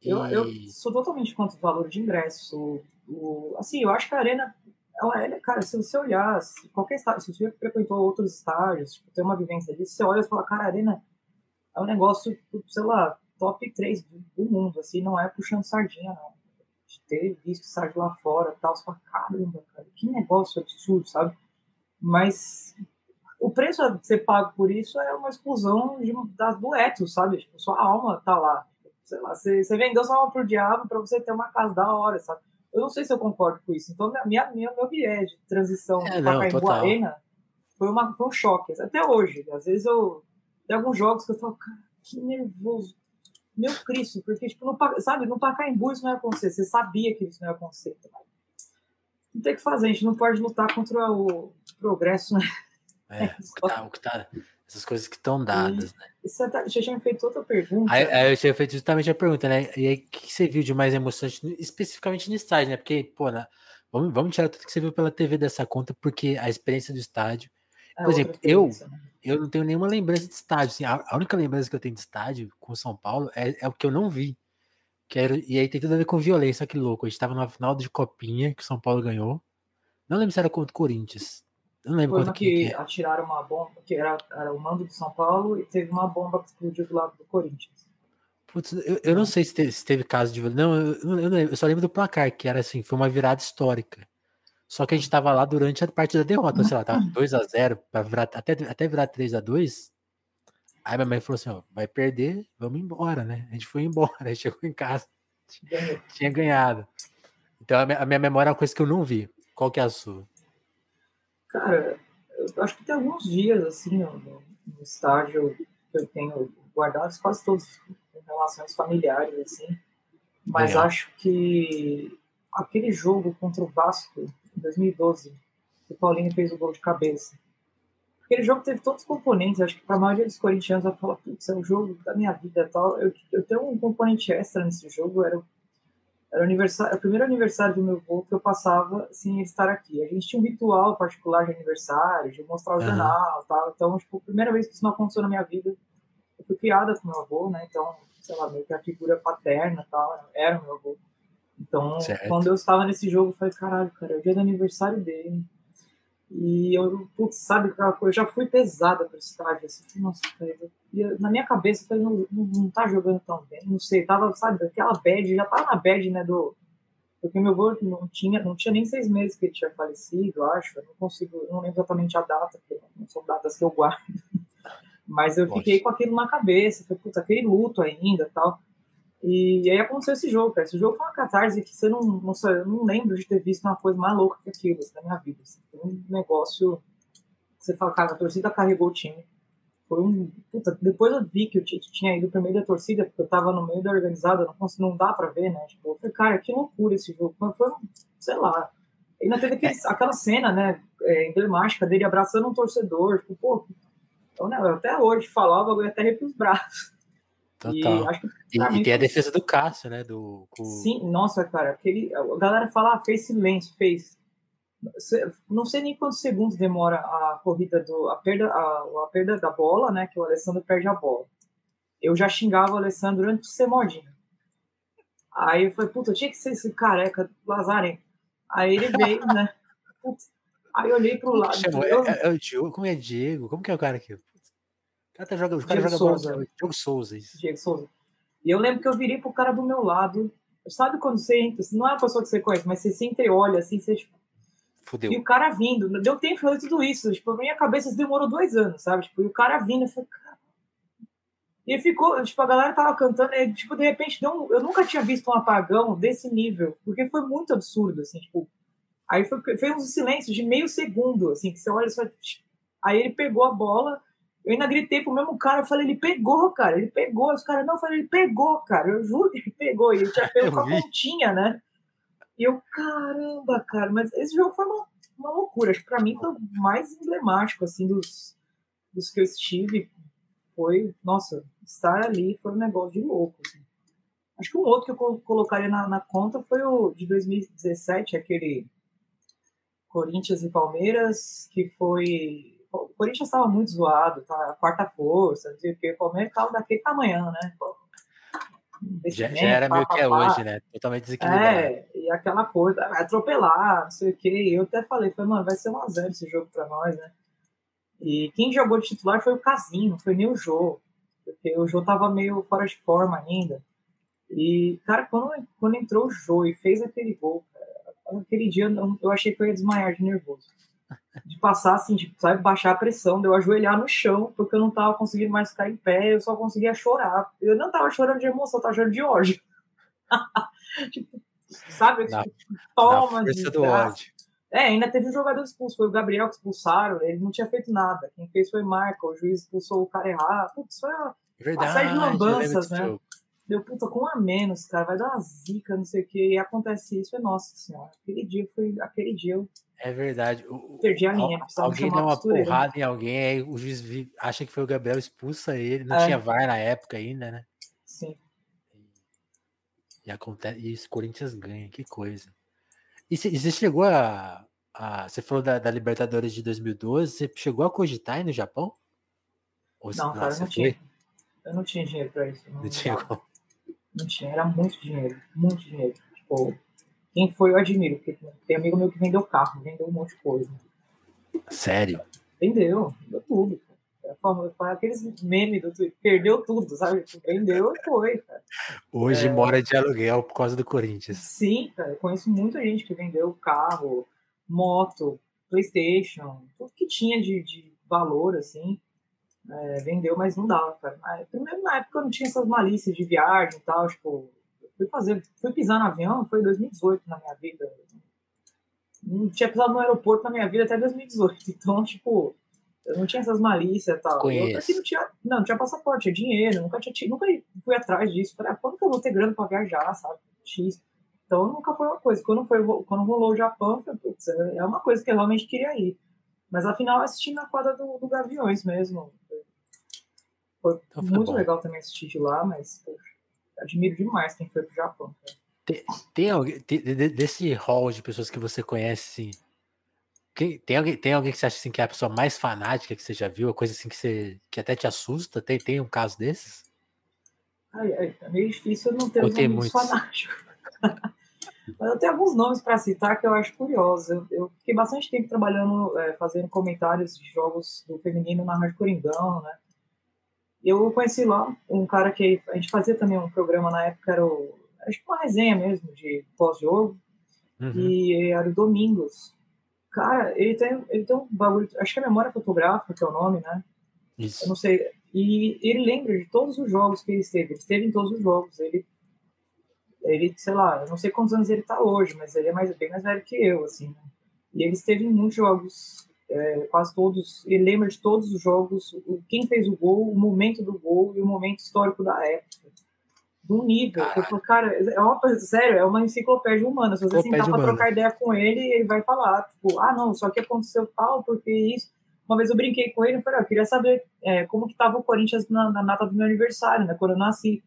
Eu, eu e- sou totalmente contra o valor de ingresso. O, o- assim, eu acho que a arena, ela, ela- cara, se você olhar, se qualquer estádio, se você frequentou outros estádios, tipo, tem uma vivência disso, você olha e fala, cara, a arena é um negócio, sei lá, top 3 do, do mundo, assim, não é puxando sardinha, não. De ter visto estádio lá fora tal, você fala, caramba, cara, que negócio absurdo, sabe? Mas o preço a ser pago por isso é uma exclusão de, das do ethos, sabe? Tipo, sua alma tá lá. Sei lá, você, você vendeu sua alma pro diabo para você ter uma casa da hora, sabe? Eu não sei se eu concordo com isso. Então, minha, minha, minha- meu viés de transição É, Pacaembu total. Arena foi, uma, foi um choque. Até hoje. Às vezes eu. Tem alguns jogos que eu falo, cara, que nervoso. Meu Cristo, porque, tipo, no, sabe, no Pacaembu isso não ia acontecer. Você sabia que isso não ia acontecer. Não tem o que fazer, a gente não pode lutar contra o progresso, né? É, o que tá, o que tá- essas coisas que estão dadas, né? Você, tá, você tinha feito outra pergunta. Aí, aí eu tinha feito justamente a pergunta, né? E aí, o que você viu de mais emocionante, especificamente no estádio, né? Porque, pô, na- vamos, vamos tirar tudo que você viu pela TV dessa conta, porque a experiência do estádio. É por exemplo, eu- né? Eu não tenho nenhuma lembrança de estádio. Assim, a, a única lembrança que eu tenho de estádio com São Paulo é, é o que eu não vi. Que era, e aí tem tudo a ver com violência, que louco. A gente tava na final de Copinha, que o São Paulo ganhou. Não lembro se era contra o Corinthians. Eu não lembro Foi que que é. atiraram uma bomba, que era, era o mando do São Paulo, e teve uma bomba que explodiu do lado do Corinthians. Putz, eu, eu não sei se teve, se teve caso de violência. Não, eu, eu não lembro. Eu só lembro do placar, que era assim, foi uma virada histórica. Só que a gente tava lá durante a parte da derrota, sei lá, tava 2x0, pra virar, até, até virar 3x2. Aí minha mãe falou assim, ó, vai perder, vamos embora, né? A gente foi embora, a gente chegou em casa, tinha ganhado. Então a minha, a minha memória é uma coisa que eu não vi. Qual que é a sua? Cara, eu acho que tem alguns dias, assim, no, no- estádio que eu tenho guardados, quase todos em relações familiares, assim. Mas Legal. acho que aquele jogo contra o Vasco, 2012, que o Paulinho fez o gol de cabeça. Aquele jogo teve todos os componentes, acho que para a maioria dos corintianos vai falar, putz, é o jogo da minha vida e tal. Eu, eu tenho um componente extra nesse jogo, era, era o, aniversário, o primeiro aniversário do meu avô que eu passava sem ele estar aqui. A gente tinha um ritual particular de aniversário, de mostrar o Aham. jornal tal. Então, tipo, a primeira vez que isso não aconteceu na minha vida, eu fui criada com meu avô, né? Então, sei lá, meio que a figura paterna tal, era o meu avô. Então, Certo. quando eu estava nesse jogo, eu falei, caralho, cara, é o dia do aniversário dele. E eu, putz, sabe, aquela coisa, eu já fui pesada pro estádio, assim, nossa, cara, eu- na minha cabeça, eu falei, não, não, não tá jogando tão bem, não sei, tava, sabe, aquela bad, já tava na bad, né, do... Porque meu avô não tinha, não tinha nem seis meses que ele tinha falecido, acho, eu não consigo, eu não lembro exatamente a data, porque não são datas que eu guardo. Mas eu fiquei com aquilo na cabeça, falei, puta, aquele luto ainda tal. E aí aconteceu esse jogo, cara. Esse jogo foi uma catarse que você não, não, eu não lembro de ter visto uma coisa mais louca que aquilo assim, na minha vida. assim. Foi um negócio você fala, cara, a torcida carregou o time. Foi um. Puta, depois eu vi que o Tite tinha ido pro meio da torcida, porque eu tava no meio da organizada, não, consegui, não dá pra ver, né? Tipo, eu falei, cara, que loucura esse jogo. Foi, foi um- sei lá. Ainda teve aquele, aquela cena, né, é, emblemática dele abraçando um torcedor. Tipo, pô, então, né, até hoje falava, eu até arrepio os braços. E Total. acho que E, e tem a defesa do Cássio, né? Do, Sim, nossa, cara, aquele, a galera fala, ah, fez silêncio, fez. Não sei nem quantos segundos demora a corrida do. a perda, a, a perda da bola, né? Que o Alessandro perde a bola. Eu já xingava o Alessandro antes de ser modinho. Aí eu falei, puta, tinha que ser esse careca lazarento. Aí ele veio, né? Aí eu olhei pro lado. Eu... É, é, o como é Diego? Como que é o cara aqui? O cara, tá joga, o cara joga Souza. bola. Diego Souza, isso. Diego Souza. E eu lembro que eu virei pro cara do meu lado. Sabe quando você entra? Não é uma pessoa que você conhece, mas você se entreolha assim, você tipo. Fudeu. E o cara vindo, deu tempo de fazer tudo isso. Tipo, a minha cabeça demorou dois anos, sabe? Tipo, e o cara vindo, eu falei. E ficou, tipo, a galera tava cantando, e, tipo, de repente deu um, eu nunca tinha visto um apagão desse nível, porque foi muito absurdo, assim, tipo. Aí foi, fez um silêncio de meio segundo, assim, que você olha só. Aí ele pegou a bola, eu ainda gritei pro mesmo cara, eu falei, ele pegou, cara, ele pegou. Os caras, não, eu falei, ele pegou, cara, eu juro que ele pegou. E ele tinha pego com a pontinha, né? E eu, caramba, cara, mas esse jogo foi uma, uma loucura. Acho que pra mim foi o mais emblemático, assim, dos, dos que eu estive. Foi, nossa, estar ali foi um negócio de louco. Assim. Acho que um outro que eu colocaria na, na conta foi o de 2017, aquele Corinthians e Palmeiras, que foi. O Corinthians estava muito zoado, tá? Quarta força, não sei o que. O Palmeiras estava daquele tamanho, né? Já, já, era pá, meio pá, que é pá. hoje, né? Totalmente desequilibrado. É, e aquela coisa, atropelar, não sei o que. E eu até falei, falei, mano, vai ser um a zero esse jogo pra nós, né? E quem jogou de titular foi o Casinho, não foi nem o Jô. Porque o Jô tava meio fora de forma ainda. E, cara, quando, quando entrou o Jô e fez aquele gol, aquele dia eu achei que eu ia desmaiar de nervoso. De passar assim, de sabe, baixar a pressão, de eu ajoelhar no chão, porque eu não tava conseguindo mais ficar em pé, eu só conseguia chorar. Eu não tava chorando de emoção, eu tava chorando de ódio. tipo, sabe? Na, tipo, toma, na do ódio. É, ainda teve um jogador expulso, foi o Gabriel que expulsaram, ele não tinha feito nada. Quem fez foi o Michael, o juiz expulsou o cara errado. Putz, foi uma, Verdade, de lambanças, né? Jogo deu puta com a menos, cara, vai dar uma zica, não sei o que, e acontece isso, é nossa senhora. Aquele dia foi, aquele dia eu é verdade. O, perdi a linha. Alguém dá uma porrada em alguém, aí o juiz acha que foi o Gabriel, expulsa ele. Não é. tinha VAR na época ainda, né? Sim. E, acontece, e esse Corinthians ganha, que coisa. E você chegou a, a. Você falou da, da, Libertadores de 2012, você chegou a cogitar aí no Japão? Ou, não, cara, não tinha. Eu não tinha dinheiro pra isso. Não, não tinha como. Não tinha, era muito dinheiro, muito dinheiro. Tipo, quem foi eu admiro, porque tem amigo meu que vendeu carro, vendeu um monte de coisa. Sério? Vendeu, vendeu tudo. É foi aqueles memes do Twitter, perdeu tudo, sabe? Vendeu e foi, cara. Hoje é... mora de aluguel por causa do Corinthians. Sim, cara, eu conheço muita gente que vendeu carro, moto, Playstation, tudo que tinha de, de valor, assim, é, vendeu, mas não dava, cara. Primeiro, na época eu não tinha essas malícias de viagem e tal, tipo, fui fazer, fui pisar no avião, foi em 2018 na minha vida. Não tinha pisado no aeroporto na minha vida até 2018, então, tipo, eu não tinha essas malícias e tal. Eu assim, não tinha, não, não tinha passaporte, tinha dinheiro, nunca tinha nunca fui atrás disso. Falei, ah, quando que eu vou ter grana pra viajar, sabe? X. Então nunca foi uma coisa. Quando, foi, quando rolou o Japão, falei, putz, é uma coisa que eu realmente queria ir. Mas afinal assisti na quadra do, do Gaviões mesmo. Foi então, muito bom. legal também assistir de lá, mas poxa, admiro demais quem foi pro Japão. Tem, tem alguém tem, desse hall de pessoas que você conhece, assim, tem, tem, alguém, tem alguém que você acha assim, que é a pessoa mais fanática que você já viu, a coisa assim que, você, que até te assusta? Tem, tem um caso desses? Ai, ai, é meio difícil eu não ter um fanático. Mas eu tenho alguns nomes para citar que eu acho curiosos. Eu, eu, fiquei bastante tempo trabalhando, é, fazendo comentários de jogos do feminino na Rádio Coringão, né? Eu conheci lá um cara que a gente fazia também um programa na época, era o, acho que uma resenha mesmo de pós-jogo, uhum. e era o Domingos. Cara, ele tem, ele tem um bagulho, acho que é memória fotográfica, que é o nome, né? Isso. Eu não sei. E ele lembra de todos os jogos que ele esteve. Ele esteve em todos os jogos. Ele ele, sei lá, eu não sei quantos anos ele tá hoje, mas ele é mais, bem mais velho que eu, assim, né? E ele esteve em muitos jogos, é, quase todos, ele lembra de todos os jogos, quem fez o gol, o momento do gol e o momento histórico da época. Do nível. Eu falo, cara, é uma coisa, sério, é uma enciclopédia humana. Se você sentar pra trocar ideia com ele, ele vai falar, tipo, ah, não, só que aconteceu tal, porque isso. Uma vez eu brinquei com ele e falei, ah, eu queria saber é, como que tava o Corinthians na, na data do meu aniversário, né, quando eu nasci.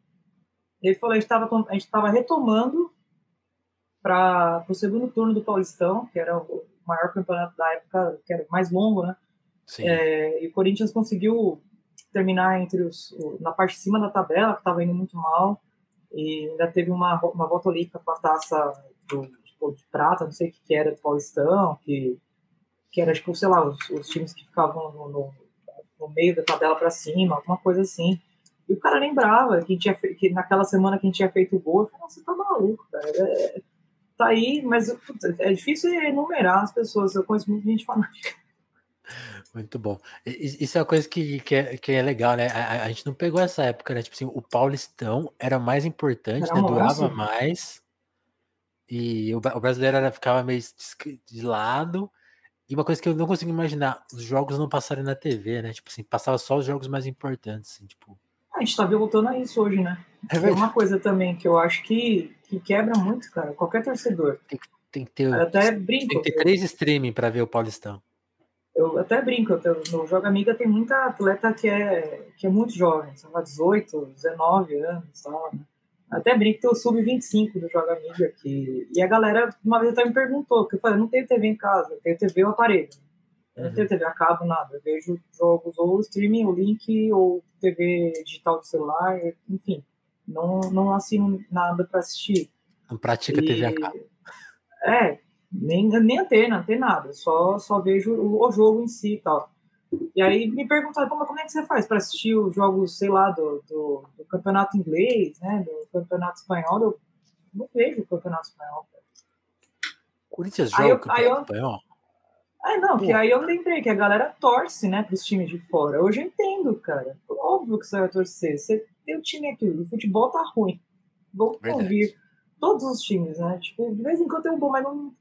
Ele falou: a gente estava retomando para o segundo turno do Paulistão, que era o maior campeonato da época, que era mais longo, né? É, e o Corinthians conseguiu terminar entre os na parte de cima da tabela, que estava indo muito mal, e ainda teve uma, uma volta olímpica com a taça do, tipo, de prata, não sei o que, que era, do Paulistão, que que era tipo, sei lá, os, os times que ficavam no, no, no meio da tabela para cima, alguma coisa assim. E o cara lembrava que, tinha, que naquela semana que a gente tinha feito o gol, eu falei, nossa, você tá maluco, cara. É, tá aí, mas é difícil enumerar as pessoas, eu conheço muita gente fanática. Muito bom. Isso é uma coisa que, que, é, que é legal, né? A, a, gente não pegou essa época, né? Tipo assim, o Paulistão era mais importante, era né? Durava mais. E o, o brasileiro era, ficava meio de lado. E uma coisa que eu não consigo imaginar, os jogos não passarem na TV, né? Tipo assim, passava só os jogos mais importantes, assim, tipo. A gente tá voltando a isso hoje, né? É, uma coisa também que eu acho que, que quebra muito, cara. Qualquer torcedor. Tem, tem que ter. Eu até brinco. Tem que ter três streaming para ver o Paulistão eu até brinco, eu, no Joga Amiga tem muita atleta que é, que é muito jovem, são 18, 19 anos, tal, né? Até brinco que eu sub-25 do Joga Amiga aqui. E a galera, uma vez até me perguntou, que eu falei, eu não tenho TV em casa, eu tenho TV ou aparelho. Eu não tenho TV a cabo, nada. Eu vejo jogos ou streaming, ou link, ou TV digital do celular, enfim. Não, não assino nada para assistir. Não pratica e... TV a cabo. É, nem, nem antena, não tem nada, só, só vejo o, o jogo em si e tal. E aí me perguntaram, como é que você faz para assistir os jogos, sei lá, do, do, do, campeonato inglês, né, do campeonato espanhol? Eu não vejo o campeonato espanhol. Corinthians joga o campeonato eu, espanhol? Ah, não, Pô. que aí eu lembrei que a galera torce, né, pros times de fora. Hoje eu entendo, cara. Óbvio que você vai torcer. Você tem o time aqui, o futebol tá ruim. Vou ouvir todos os times, né? Tipo, de vez em quando tem um bom, mas não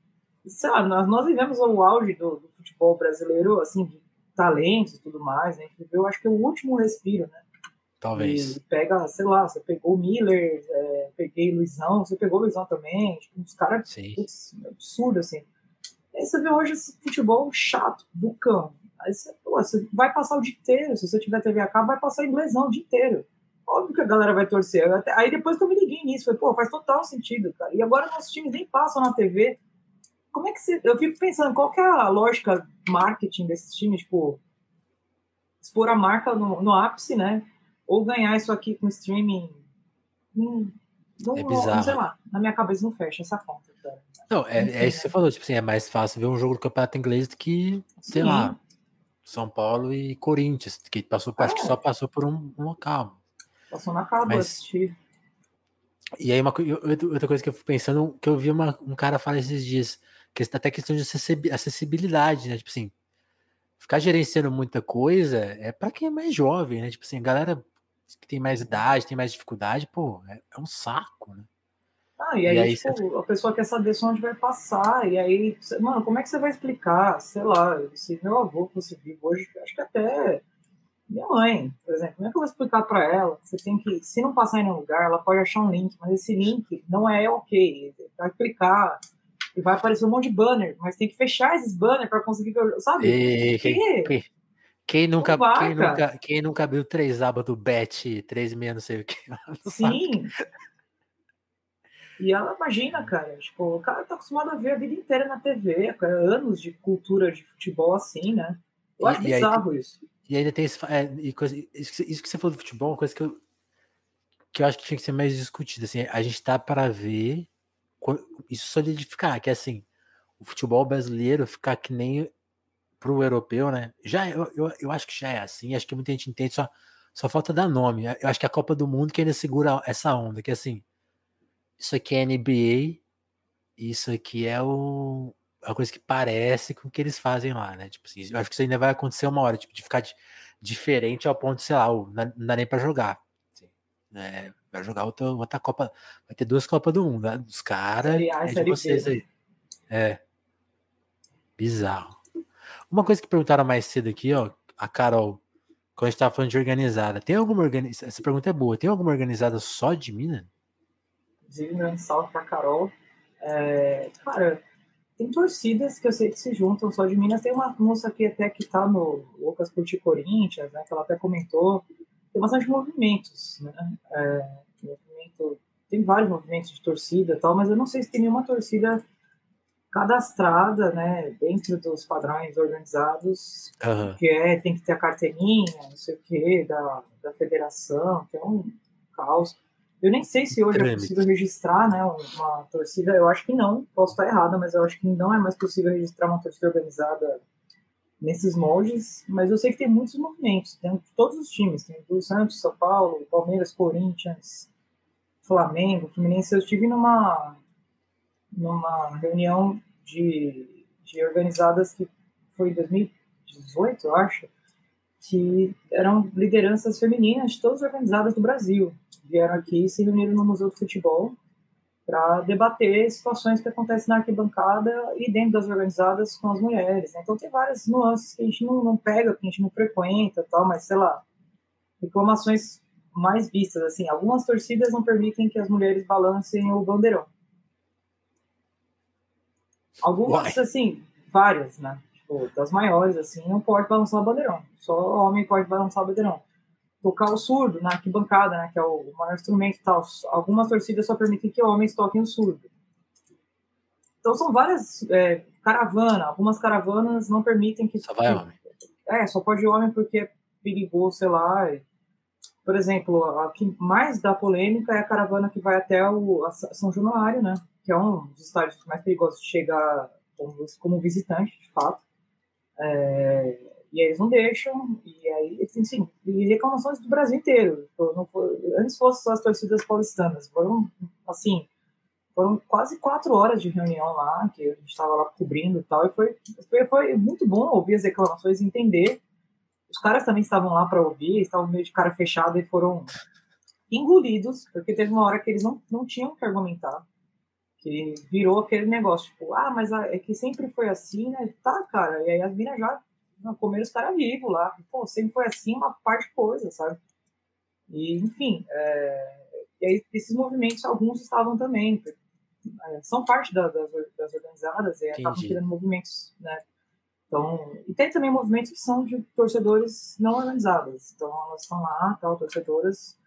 sei lá, nós, nós vivemos o auge do, do, futebol brasileiro, assim, de talentos e tudo mais, né? A gente viveu, acho que o último respiro, né? Talvez. E pega, sei lá, você pegou o Miller, é, peguei Luizão, você pegou o Luizão também, tipo, uns caras absurdo, assim. Aí você vê hoje esse futebol chato, do cão. Aí você, pô, você vai passar o dia inteiro, se você tiver TV a cabo, vai passar inglesão o dia inteiro. Óbvio que a galera vai torcer. Aí depois que eu me liguei nisso, falei, pô, faz total sentido, cara. E agora nossos times nem passam na TV como é que você. Eu fico pensando, qual que é a lógica marketing desses times? Tipo, expor a marca no, no ápice, né? Ou ganhar isso aqui com streaming. Hum, não, é bizarro. Não, sei lá, na minha cabeça não fecha essa conta. Cara. Não, é, é isso que você falou, tipo assim, é mais fácil ver um jogo do campeonato inglês do que, sei Sim. lá, São Paulo e Corinthians, que passou, é. acho que só passou por um, um local. Passou na cabo Mas, assistir. E aí, uma, outra coisa que eu fui pensando, que eu vi uma, um cara falar esses dias, até questão de acessibilidade, né? Tipo assim, ficar gerenciando muita coisa é para quem é mais jovem, né? Tipo assim, a galera que tem mais idade, tem mais dificuldade, pô, é, é um saco, né? Ah, e aí, e aí tipo, você... a pessoa quer saber só onde vai passar, e aí, mano, como é que você vai explicar? Sei lá, se meu avô fosse vivo hoje, acho que até minha mãe, por exemplo, como é que eu vou explicar para ela? Você tem que, se não passar em nenhum lugar, ela pode achar um link, mas esse link não é ok, vai clicar, e vai aparecer um monte de banner, mas tem que fechar esses banners para conseguir sabe? E, quem, quem, quem, nunca, vai, quem, nunca, quem nunca abriu três abas do Bet, três meia, não sei o que. Sim. E ela imagina, cara, tipo, o cara tá acostumado a ver a vida inteira na TV, cara, anos de cultura de futebol assim, né? Eu acho e, bizarro aí, isso. E ainda tem esse, é, coisa, isso, isso, que você falou do futebol, uma coisa que eu, que eu acho que tinha que ser mais discutida. Assim, a gente tá para ver isso solidificar, que é assim, o futebol brasileiro ficar que nem pro europeu, né? Já eu, eu, eu, acho que já é assim, acho que muita gente entende, só, só falta dar nome. Eu acho que a Copa do Mundo que ainda segura essa onda, que é assim, isso aqui é NBA, isso aqui é o a coisa que parece com o que eles fazem lá, né? Tipo assim, eu acho que isso ainda vai acontecer uma hora, tipo, de ficar de, diferente ao ponto, sei lá, não, não dá nem para jogar. Assim, né? Vai jogar outra, outra Copa. Vai ter duas Copas do Mundo, né? Dos caras. É de vocês aí. É. Bizarro. Uma coisa que perguntaram mais cedo aqui, ó, a Carol, quando a gente tava falando de organizada, tem alguma organizada? Essa pergunta é boa. Tem alguma organizada só de Minas? Inclusive, grande salve pra Carol. É, cara, tem torcidas que eu sei que se juntam só de Minas. Tem uma moça aqui até que tá no Lucas Curti Corinthians, né? Que ela até comentou. Tem bastante movimentos, né? É, movimento, tem vários movimentos de torcida e tal, mas eu não sei se tem nenhuma torcida cadastrada, né, dentro dos padrões organizados, uhum. que é, tem que ter a carteirinha, não sei o que, da, da federação, que é um caos. Eu nem sei se hoje é possível registrar, né, uma torcida, eu acho que não, posso estar errada, mas eu acho que não é mais possível registrar uma torcida organizada nesses moldes, mas eu sei que tem muitos movimentos, tem todos os times, tem do Santos, São Paulo, Palmeiras, Corinthians, Flamengo, Fluminense. Eu estive numa, numa reunião de, de organizadas que foi em 2018, eu acho, que eram lideranças femininas, todas organizadas do Brasil. Vieram aqui e se reuniram no Museu do Futebol para debater situações que acontecem na arquibancada e dentro das organizadas com as mulheres. Né? Então tem várias nuances que a gente não, não pega, que a gente não frequenta, tal, mas sei lá, reclamações mais vistas assim. Algumas torcidas não permitem que as mulheres balancem o bandeirão. Algumas, Uai. assim, várias, né? Tipo, das maiores, assim, não pode balançar o bandeirão. Só homem pode balançar o bandeirão tocar o surdo na arquibancada, né, que é o maior instrumento e tal. Algumas torcidas só permitem que homens toquem o surdo. Então são várias é, caravanas, algumas caravanas não permitem que... Só vai homem. É, só pode homem porque é perigoso, sei lá. Por exemplo, a que mais dá polêmica é a caravana que vai até o São Januário, né, que é um dos estádios mais perigosos de chegar como, como visitante, de fato. É, e eles não deixam, e aí, assim, sim, e reclamações do Brasil inteiro. Tipo, foi, antes fossem só as torcidas paulistanas, foram, assim, foram quase quatro horas de reunião lá, que a gente estava lá cobrindo e tal, e foi, foi, foi, muito bom ouvir as reclamações e entender. Os caras também estavam lá para ouvir, estavam meio de cara fechada e foram engolidos, porque teve uma hora que eles não, não tinham que argumentar. Que virou aquele negócio, tipo, ah, mas é que sempre foi assim, né? Tá, cara, e aí as minas já comer os caras vivos lá. Pô, sempre foi assim uma parte de coisa, sabe? E, enfim, é... e aí esses movimentos, alguns estavam também, é, são parte da, das, das, organizadas e acabam criando movimentos, né? Então, e tem também movimentos que são de torcedores não organizados. Então, elas estão lá, tal, torcedoras,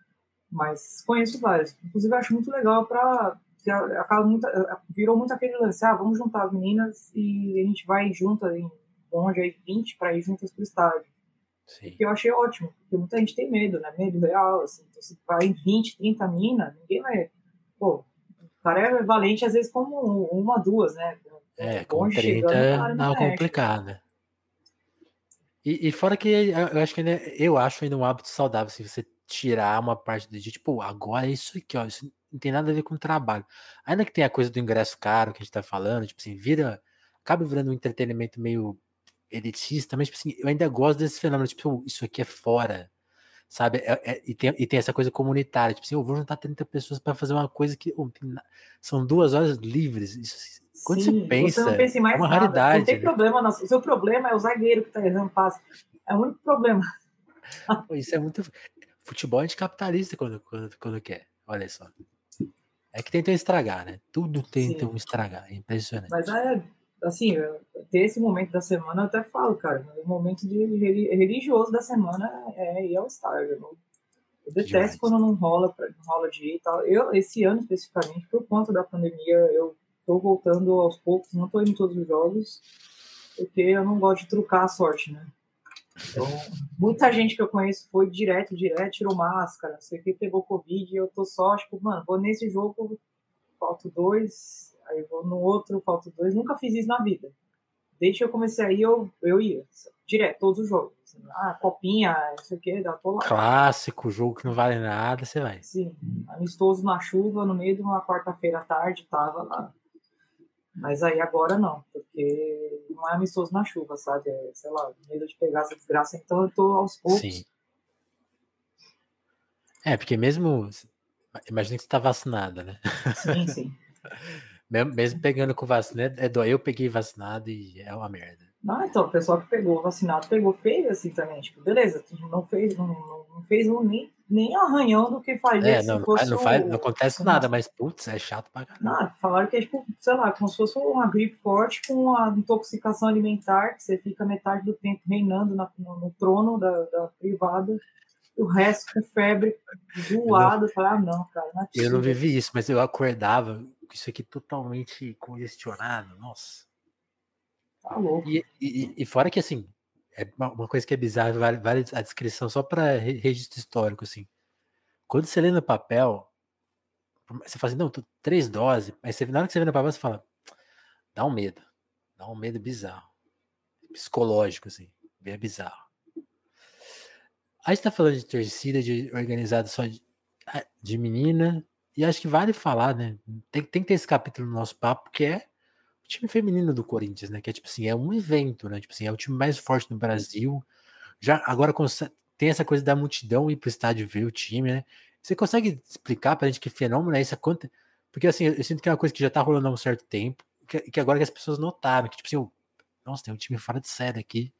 mas conheço vários. Inclusive, acho muito legal para que acaba muito, virou muito aquele lance, ah, vamos juntar as meninas e a gente vai junto em longe aí 20 para ir juntas pro estádio. Sim. Que eu achei ótimo, porque muita gente tem medo, né? Medo real, assim. Então, se vai em 20, 30 minas, ninguém vai. Pô, o cara é valente às vezes como uma, duas, né? É, com 30 chegando, não é complicado. Né? E, e, fora que eu acho que né, eu acho ainda um hábito saudável, se assim, você tirar uma parte do dia, tipo, agora é isso aqui, ó, isso não tem nada a ver com trabalho. Ainda que tenha a coisa do ingresso caro que a gente tá falando, tipo assim, vira, acaba virando um entretenimento meio elitista, mas tipo assim, eu ainda gosto desse fenômeno, tipo, isso aqui é fora, sabe? É, é, e, tem, e tem essa coisa comunitária, tipo assim, eu vou juntar 30 pessoas para fazer uma coisa que oh, são duas horas livres. Isso, quando Sim, você pensa, você não pensa em mais é uma nada. raridade. Não tem né? problema, não. o seu problema é o zagueiro que tá errando passe. É o único problema. Isso é muito. Futebol anticapitalista quando, quando, quando quer, olha só. É que tentam estragar, né? Tudo tentam Sim. estragar, é impressionante. Mas é, assim, ter esse momento da semana, eu até falo, cara, o momento de religioso da semana é ir ao estádio. Eu, eu detesto Demais. quando não rola, não rola de ir e tal. Eu, esse ano especificamente, por conta da pandemia, eu tô voltando aos poucos, não tô indo em todos os jogos, porque eu não gosto de trucar a sorte, né? Então, muita gente que eu conheço foi direto, direto, tirou máscara, não sei o que, pegou Covid, e eu tô só, tipo, mano, vou nesse jogo, falta dois, aí vou no outro, falta dois. Nunca fiz isso na vida. Desde que eu comecei aí, eu, eu ia. Direto, todos os jogos. Assim, ah, copinha, não sei o que, dá tô lá. Clássico, jogo que não vale nada, você vai. Sim. Amistoso na chuva, no meio de uma quarta-feira à tarde, tava lá. Mas aí agora não, porque não é amistoso na chuva, sabe? É, sei lá, medo de pegar essa desgraça, então eu tô aos poucos. Sim. É, porque mesmo. Imagina que você tá vacinada, né? Sim, sim. Mesmo, mesmo pegando com vacina, é dó. Eu peguei vacinado e é uma merda. Ah, então, o pessoal que pegou vacinado pegou feio assim também. Tipo, beleza, não fez, não, não fez um, nem, nem arranhão do que faria é, não, não, não, faz, não acontece nada, mas putz, é chato pra caralho. Ah, falaram que é tipo, sei lá, como se fosse uma gripe forte com uma intoxicação alimentar, que você fica metade do tempo reinando na, no, no, trono da, da privada o resto com febre zoado. Falar, ah, não, cara, não é Eu não vivi isso, mas eu acordava com isso aqui totalmente congestionado, nossa. Tá louco. E, e, e fora que, assim, é uma coisa que é bizarra, vale, vale a descrição só para registro histórico, assim. Quando você lê no papel, você fala assim, não, tô três doses, mas você, na hora que você vê no papel, você fala, dá um medo, dá um medo bizarro. psicológico, assim, bem bizarro. A gente tá falando de torcida, de organizado só de, de menina, e acho que vale falar, né? Tem, tem que ter esse capítulo no nosso papo, que é o time feminino do Corinthians, né? Que é tipo assim, é um evento, né? Tipo assim, é o time mais forte no Brasil. Já agora tem essa coisa da multidão ir pro estádio ver o time, né? Você consegue explicar pra gente que fenômeno é esse? Quanto... Porque assim, eu sinto que é uma coisa que já tá rolando há um certo tempo, que, que agora que as pessoas notaram, que tipo assim, nossa, tem um time fora de série aqui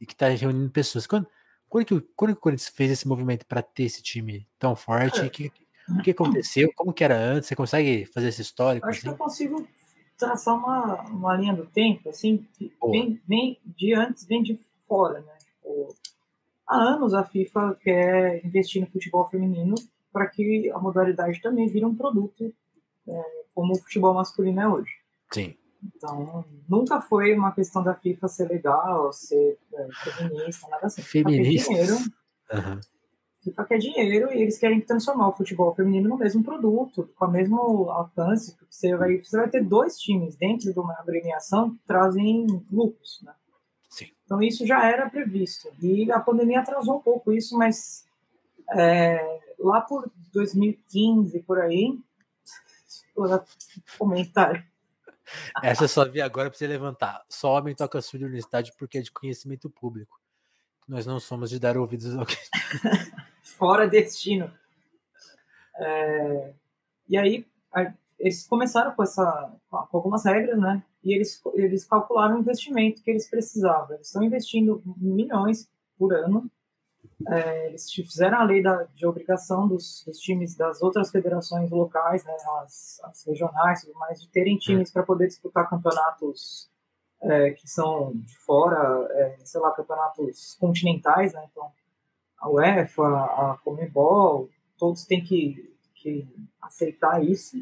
e que tá reunindo pessoas. Quando, quando, que, quando que o Corinthians fez esse movimento para ter esse time tão forte? Que, o que aconteceu? Como que era antes? Você consegue fazer esse histórico? Acho assim? que eu consigo traçar uma, uma linha do tempo, assim, que vem, vem de antes, vem de fora, né? Tipo, há anos a FIFA quer investir no futebol feminino para que a modalidade também vire um produto é, como o futebol masculino é hoje. Sim. Então, nunca foi uma questão da FIFA ser legal, ser é, feminista, nada assim. Feminista. Dinheiro. Uhum. FIFA quer dinheiro e eles querem transformar o futebol feminino no mesmo produto, com o mesmo alcance, porque você vai, você vai ter dois times dentro de uma agremiação que trazem lucros, né? Sim. Então isso já era previsto. E a pandemia atrasou um pouco isso, mas é, lá por 2015, por aí, comentário. Essa só vi agora para você levantar. Só homem toca surdo no estádio porque é de conhecimento público. Nós não somos de dar ouvidos ao que. Fora destino. É... E aí, eles começaram com, essa, com algumas regras, né? E eles, eles calcularam o investimento que eles precisavam. Eles estão investindo milhões por ano é, eles fizeram a lei da, de obrigação dos, dos, times das outras federações locais, né, as, as regionais, mais, de terem times para poder disputar campeonatos é, que são de fora, é, sei lá, campeonatos continentais, né? Então, a UEFA, a Comebol, todos têm que, que aceitar isso.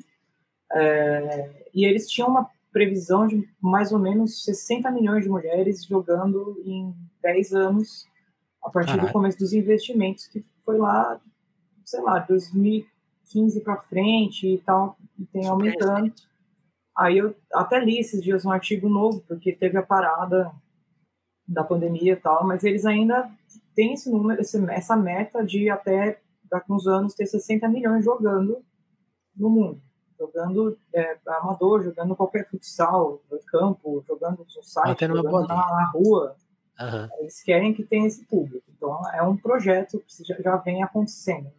É, e eles tinham uma previsão de mais ou menos 60 milhões de mulheres jogando em 10 anos a partir do começo dos investimentos, que foi lá, sei lá, 2015 para frente e tal, e tem aumentando. Aí eu até li esses dias um artigo novo, porque teve a parada da pandemia e tal, mas eles ainda têm esse número, essa meta de até daqui uns anos ter 60 milhões jogando no mundo. Jogando é, amador, jogando qualquer futsal, campo, jogando no site, jogando na, na rua. Uhum. Eles querem que tenha esse público. Então, é um projeto que já, já vem acontecendo.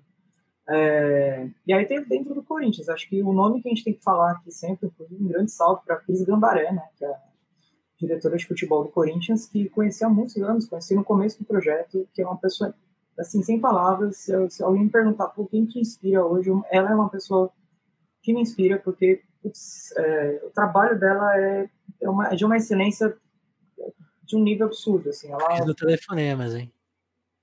É, e aí tem dentro do Corinthians. Acho que o nome que a gente tem que falar aqui sempre, um grande salve para Cris Gambaré, né, que é a diretora de futebol do Corinthians, que conheci há muitos anos, conheci no começo do projeto, que é uma pessoa, assim, sem palavras, se, se alguém me perguntar por quem te inspira hoje, ela é uma pessoa que me inspira, porque putz, é, o trabalho dela é, é, uma, é de uma excelência de um nível absurdo, assim. Ela, Fiz no telefonemas, hein?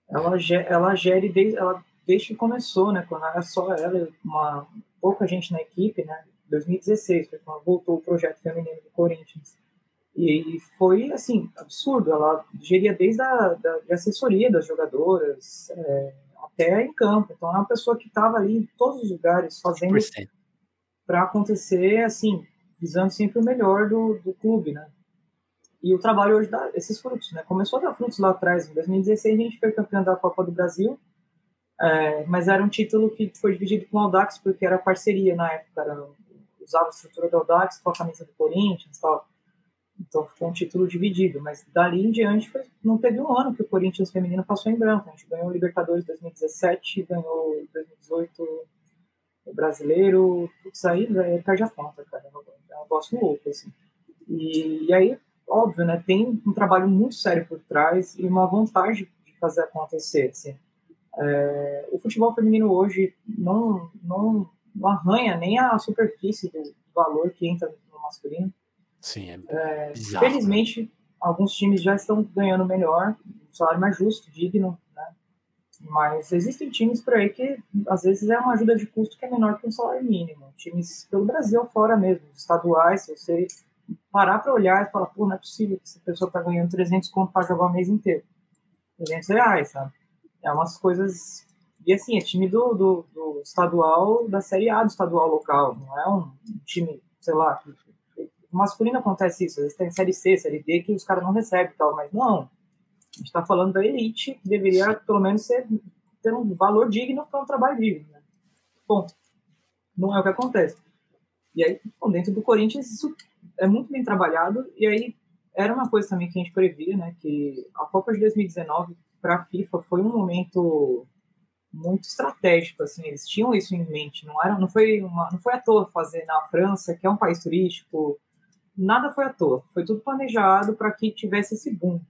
Ela, ela gere desde, ela, desde que começou, né? Quando era só ela, uma pouca gente na equipe, né? 2016 foi quando voltou o projeto feminino do Corinthians. E foi, assim, absurdo. Ela geria desde a da, de assessoria das jogadoras é, até em campo. Então, é uma pessoa que estava ali em todos os lugares fazendo para acontecer, assim, visando sempre o melhor do, do clube, né? E o trabalho hoje dá esses frutos, né? Começou a dar frutos lá atrás. Em 2016 a gente foi campeão da Copa do Brasil, é, mas era um título que foi dividido com o Audax porque era parceria na época. Era, usava a estrutura do Audax com a camisa do Corinthians, tal. Então ficou um título dividido. Mas dali em diante foi, não teve um ano que o Corinthians feminino passou em branco. A gente ganhou o Libertadores 2017, ganhou 2018 o Brasileiro, tudo isso aí, aí perde a conta, cara. É um negócio louco, assim. E, e aí óbvio, né, tem um trabalho muito sério por trás e uma vontade de fazer acontecer. Assim. É, o futebol feminino hoje não, não, não, arranha nem a superfície do valor que entra no masculino. Sim, é, é bizarro, Felizmente, né? alguns times já estão ganhando melhor, um salário mais justo, digno, né? Mas existem times por aí que às vezes é uma ajuda de custo que é menor que um salário mínimo. Times pelo Brasil fora mesmo, estaduais, se você parar para olhar e falar, pô, não é possível que essa pessoa tá ganhando 300 conto para jogar o mês inteiro. 300 reais, sabe? É umas coisas... E assim, é time do, do, do estadual, da Série A do estadual local, não é um time, sei lá, masculino acontece isso. Às vezes tem série C, série D que os caras não recebem e tal, mas não. A gente está falando da elite, que deveria pelo menos ser, ter um valor digno para um trabalho digno. Né? Bom, não é o que acontece. E aí, bom, dentro do Corinthians, isso é muito bem trabalhado. E aí, era uma coisa também que a gente previa, né? Que a Copa de 2019 para a FIFA foi um momento muito estratégico, assim, eles tinham isso em mente, não era, não foi uma, não foi à toa fazer na França, que é um país turístico, nada foi à toa, foi tudo planejado para que tivesse esse boom.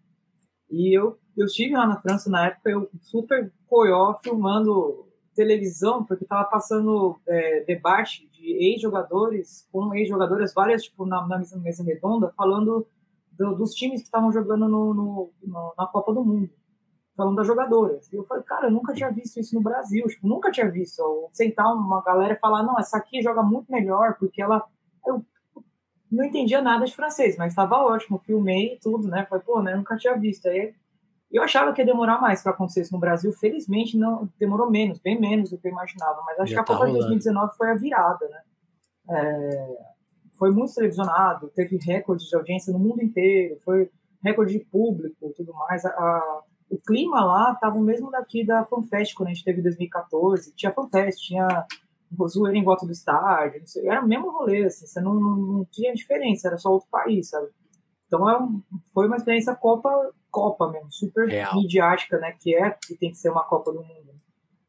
E eu, eu estive lá na França na época, eu super coió filmando televisão, porque estava passando é, debate de ex-jogadores com ex-jogadoras, várias, tipo, na, na mesa, redonda, falando do, dos times que estavam jogando no, no, no, na Copa do Mundo falando das jogadoras. E eu falei, cara, eu nunca tinha visto isso no Brasil, tipo, nunca tinha visto. sentar uma galera e falar, não, essa aqui joga muito melhor, porque ela. Eu não entendia nada de francês, mas estava ótimo, filmei tudo, né? Falei, pô, né, eu nunca tinha visto. Aí eu achava que ia demorar mais para acontecer isso no Brasil, felizmente não demorou menos, bem menos do que eu imaginava, mas acho Já que a tá Copa de 2019 foi a virada, né? É, foi muito televisionado, teve recordes de audiência no mundo inteiro, foi recorde de público tudo mais. A, a, o clima lá estava o mesmo daqui da FanFest, quando a gente teve em 2014. Tinha FanFest, tinha zoeira em volta do estádio, sei, era o mesmo rolê, assim, você não, não, não, tinha diferença, era só outro país, sabe? Então é um, foi uma experiência Copa, Copa mesmo, super Real. midiática, né? Que é que tem que ser uma Copa do Mundo.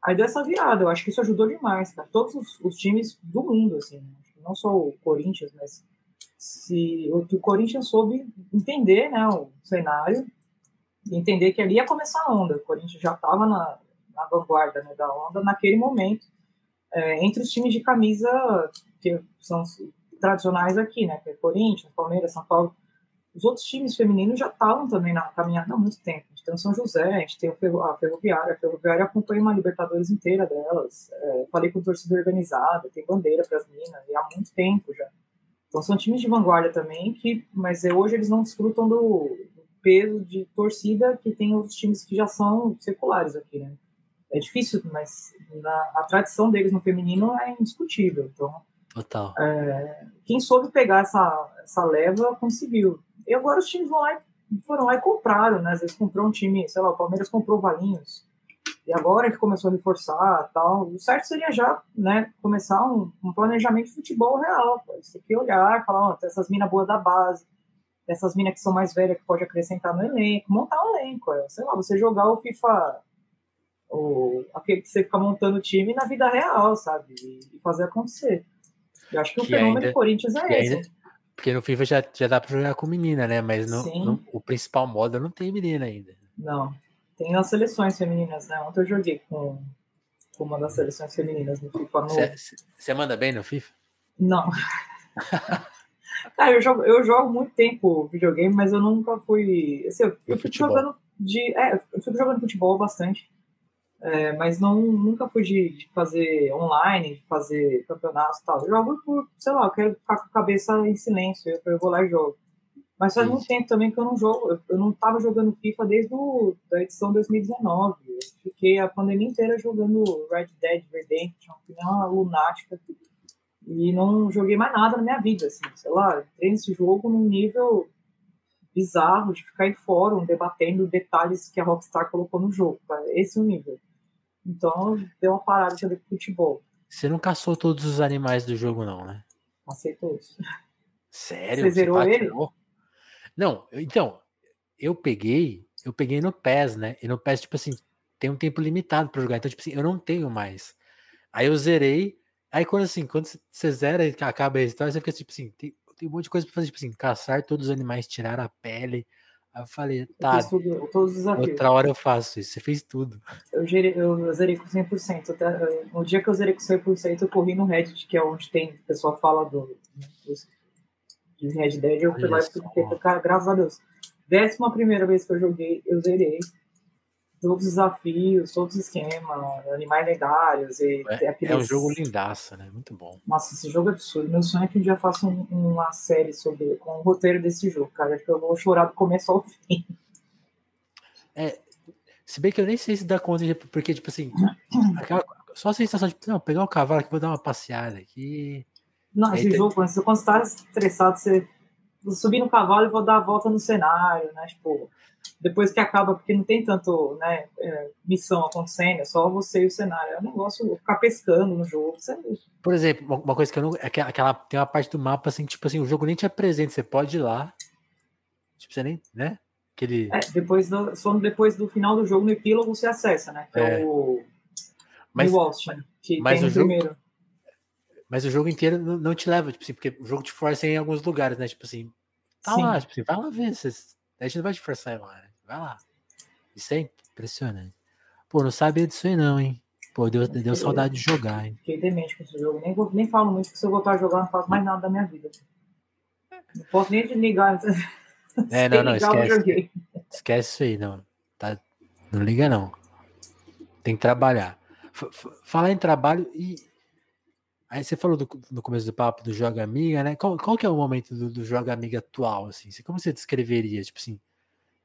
Aí deu essa virada, eu acho que isso ajudou demais, cara. Todos os, os times do mundo, assim, não só o Corinthians, mas se o, o Corinthians soube entender né, o cenário entender que ali ia começar a onda. O Corinthians já estava na, na, vanguarda né, da onda naquele momento, é, entre os times de camisa que são tradicionais aqui, né? Que é Corinthians, Palmeiras, São Paulo. Os outros times femininos já estavam também na caminhada há muito tempo. A gente tem o São José, a gente tem a Ferroviária. A Ferroviária acompanha uma Libertadores inteira delas. É, falei com torcida organizada, tem bandeira para as minas, e há muito tempo já. Então são times de vanguarda também, que, mas é, hoje eles não desfrutam do, peso de torcida que tem os times que já são seculares aqui, né? É difícil, mas na, a tradição deles no feminino é indiscutível. Então, Total. É, quem soube pegar essa, essa leva conseguiu. E agora os times vão lá e foram lá e compraram, né? Às vezes comprou um time, sei lá, o Palmeiras comprou Valinhos. E agora que começou a reforçar tal, o certo seria já né, começar um, um planejamento de futebol real. Você tem que olhar, falar, ó, tem essas minas boas da base, dessas minas que são mais velhas que pode acrescentar no elenco, montar um elenco, é, sei lá, você jogar o FIFA, o, aquele que você fica montando o time na vida real, sabe? E fazer acontecer. Eu acho que o que fenômeno ainda, do Corinthians é esse. Ainda, porque no FIFA já, já dá pra jogar com menina, né? Mas no, no, o principal modo não tem menina ainda. Não. Tem as seleções femininas, né? Ontem eu joguei com, com uma das seleções femininas no FIFA. Você manda bem no FIFA? Não. Cara, eu jogo, eu jogo muito tempo videogame, mas eu nunca fui. Assim, eu, eu fui jogando de. É, eu fui jogando futebol bastante. É, mas não, nunca fui de, de, fazer online, de fazer campeonatos e tal. Eu jogo por, sei lá, eu quero ficar com a cabeça em silêncio, eu, eu vou lá e jogo. Mas faz muito tempo também que eu não jogo, eu, eu não estava jogando FIFA desde o, da edição 2019. Eu fiquei a pandemia inteira jogando Red Dead Redemption, que nem uma lunática e não joguei mais nada na minha vida, assim, sei lá, entrei nesse jogo num nível bizarro de ficar em fórum debatendo detalhes que a Rockstar colocou no jogo, tá? Esse é o nível. Então, deu uma parada de futebol. Você não caçou todos os animais do jogo, não, né? Passei todos. Sério? Você zerou ele? Não, então, eu peguei, eu peguei no PES, né? E no PES, tipo assim, tem um tempo limitado para jogar. Então, tipo assim, eu não tenho mais. Aí eu zerei, Aí quando assim, quando você zera e acaba a história, você fica tipo assim, tem, tem um monte de coisa pra fazer, tipo assim, caçar todos os animais, tirar a pele. Aí eu falei, tá, eu tudo, todos os desafios. outra hora eu faço isso, você fez tudo. Eu, gerei, eu zerei com 100%. Até, no dia que eu zerei com 100%, eu corri no Reddit, que é onde tem, o pessoal fala do, de Red Dead, eu fui lá e cara, graças a Deus. Décima primeira vez que eu joguei, eu zerei todos os desafios, todos os esquemas, animais lendários. E é, aqueles... é um jogo lindaça, né? Muito bom. Nossa, esse jogo é absurdo. Meu sonho é que um dia faça um, uma série sobre com o roteiro desse jogo, cara. Acho que eu vou chorar do começo ao fim. É, se bem que eu nem sei se dá conta, de, porque, tipo assim, aquela, só a sensação de não, pegar um cavalo aqui, vou dar uma passeada aqui. Não, esse tem... jogo, quando você está estressado, você vou subir no cavalo e vou dar a volta no cenário, né? Tipo, depois que acaba, porque não tem tanto né, é, missão acontecendo, é só você e o cenário. É um negócio ficar pescando no jogo. É Por exemplo, uma coisa que eu não. É aquela, tem uma parte do mapa assim, tipo assim, o jogo nem te apresenta, você pode ir lá. Tipo, você nem. né? Aquele... É, depois do, só depois do final do jogo no epílogo você acessa, né? Que é, é o. Mas, Austin, que mas o jogo, primeiro. Mas o jogo inteiro não, te leva, tipo assim, porque o jogo te força em alguns lugares, né? Tipo assim, tá Sim. lá, tipo assim, vai lá ver. Você, a gente não vai te forçar lá, né? Vai lá. Isso é impressionante. Pô, não sabia disso aí não, hein? Pô, deu, deu saudade de jogar, hein? Fiquei demente com esse jogo. Nem, nem falo muito, que se eu voltar a jogar, não faço mais nada da minha vida. Não posso nem desligar. É, não, não, esquece. Esquece isso aí, não. Tá, não liga, não. Tem que trabalhar. F falar em trabalho e. Aí você falou do, no começo do papo do Joga Amiga, né? Qual, qual que é o momento do, do Joga Amiga atual, assim? Como você descreveria? Tipo assim,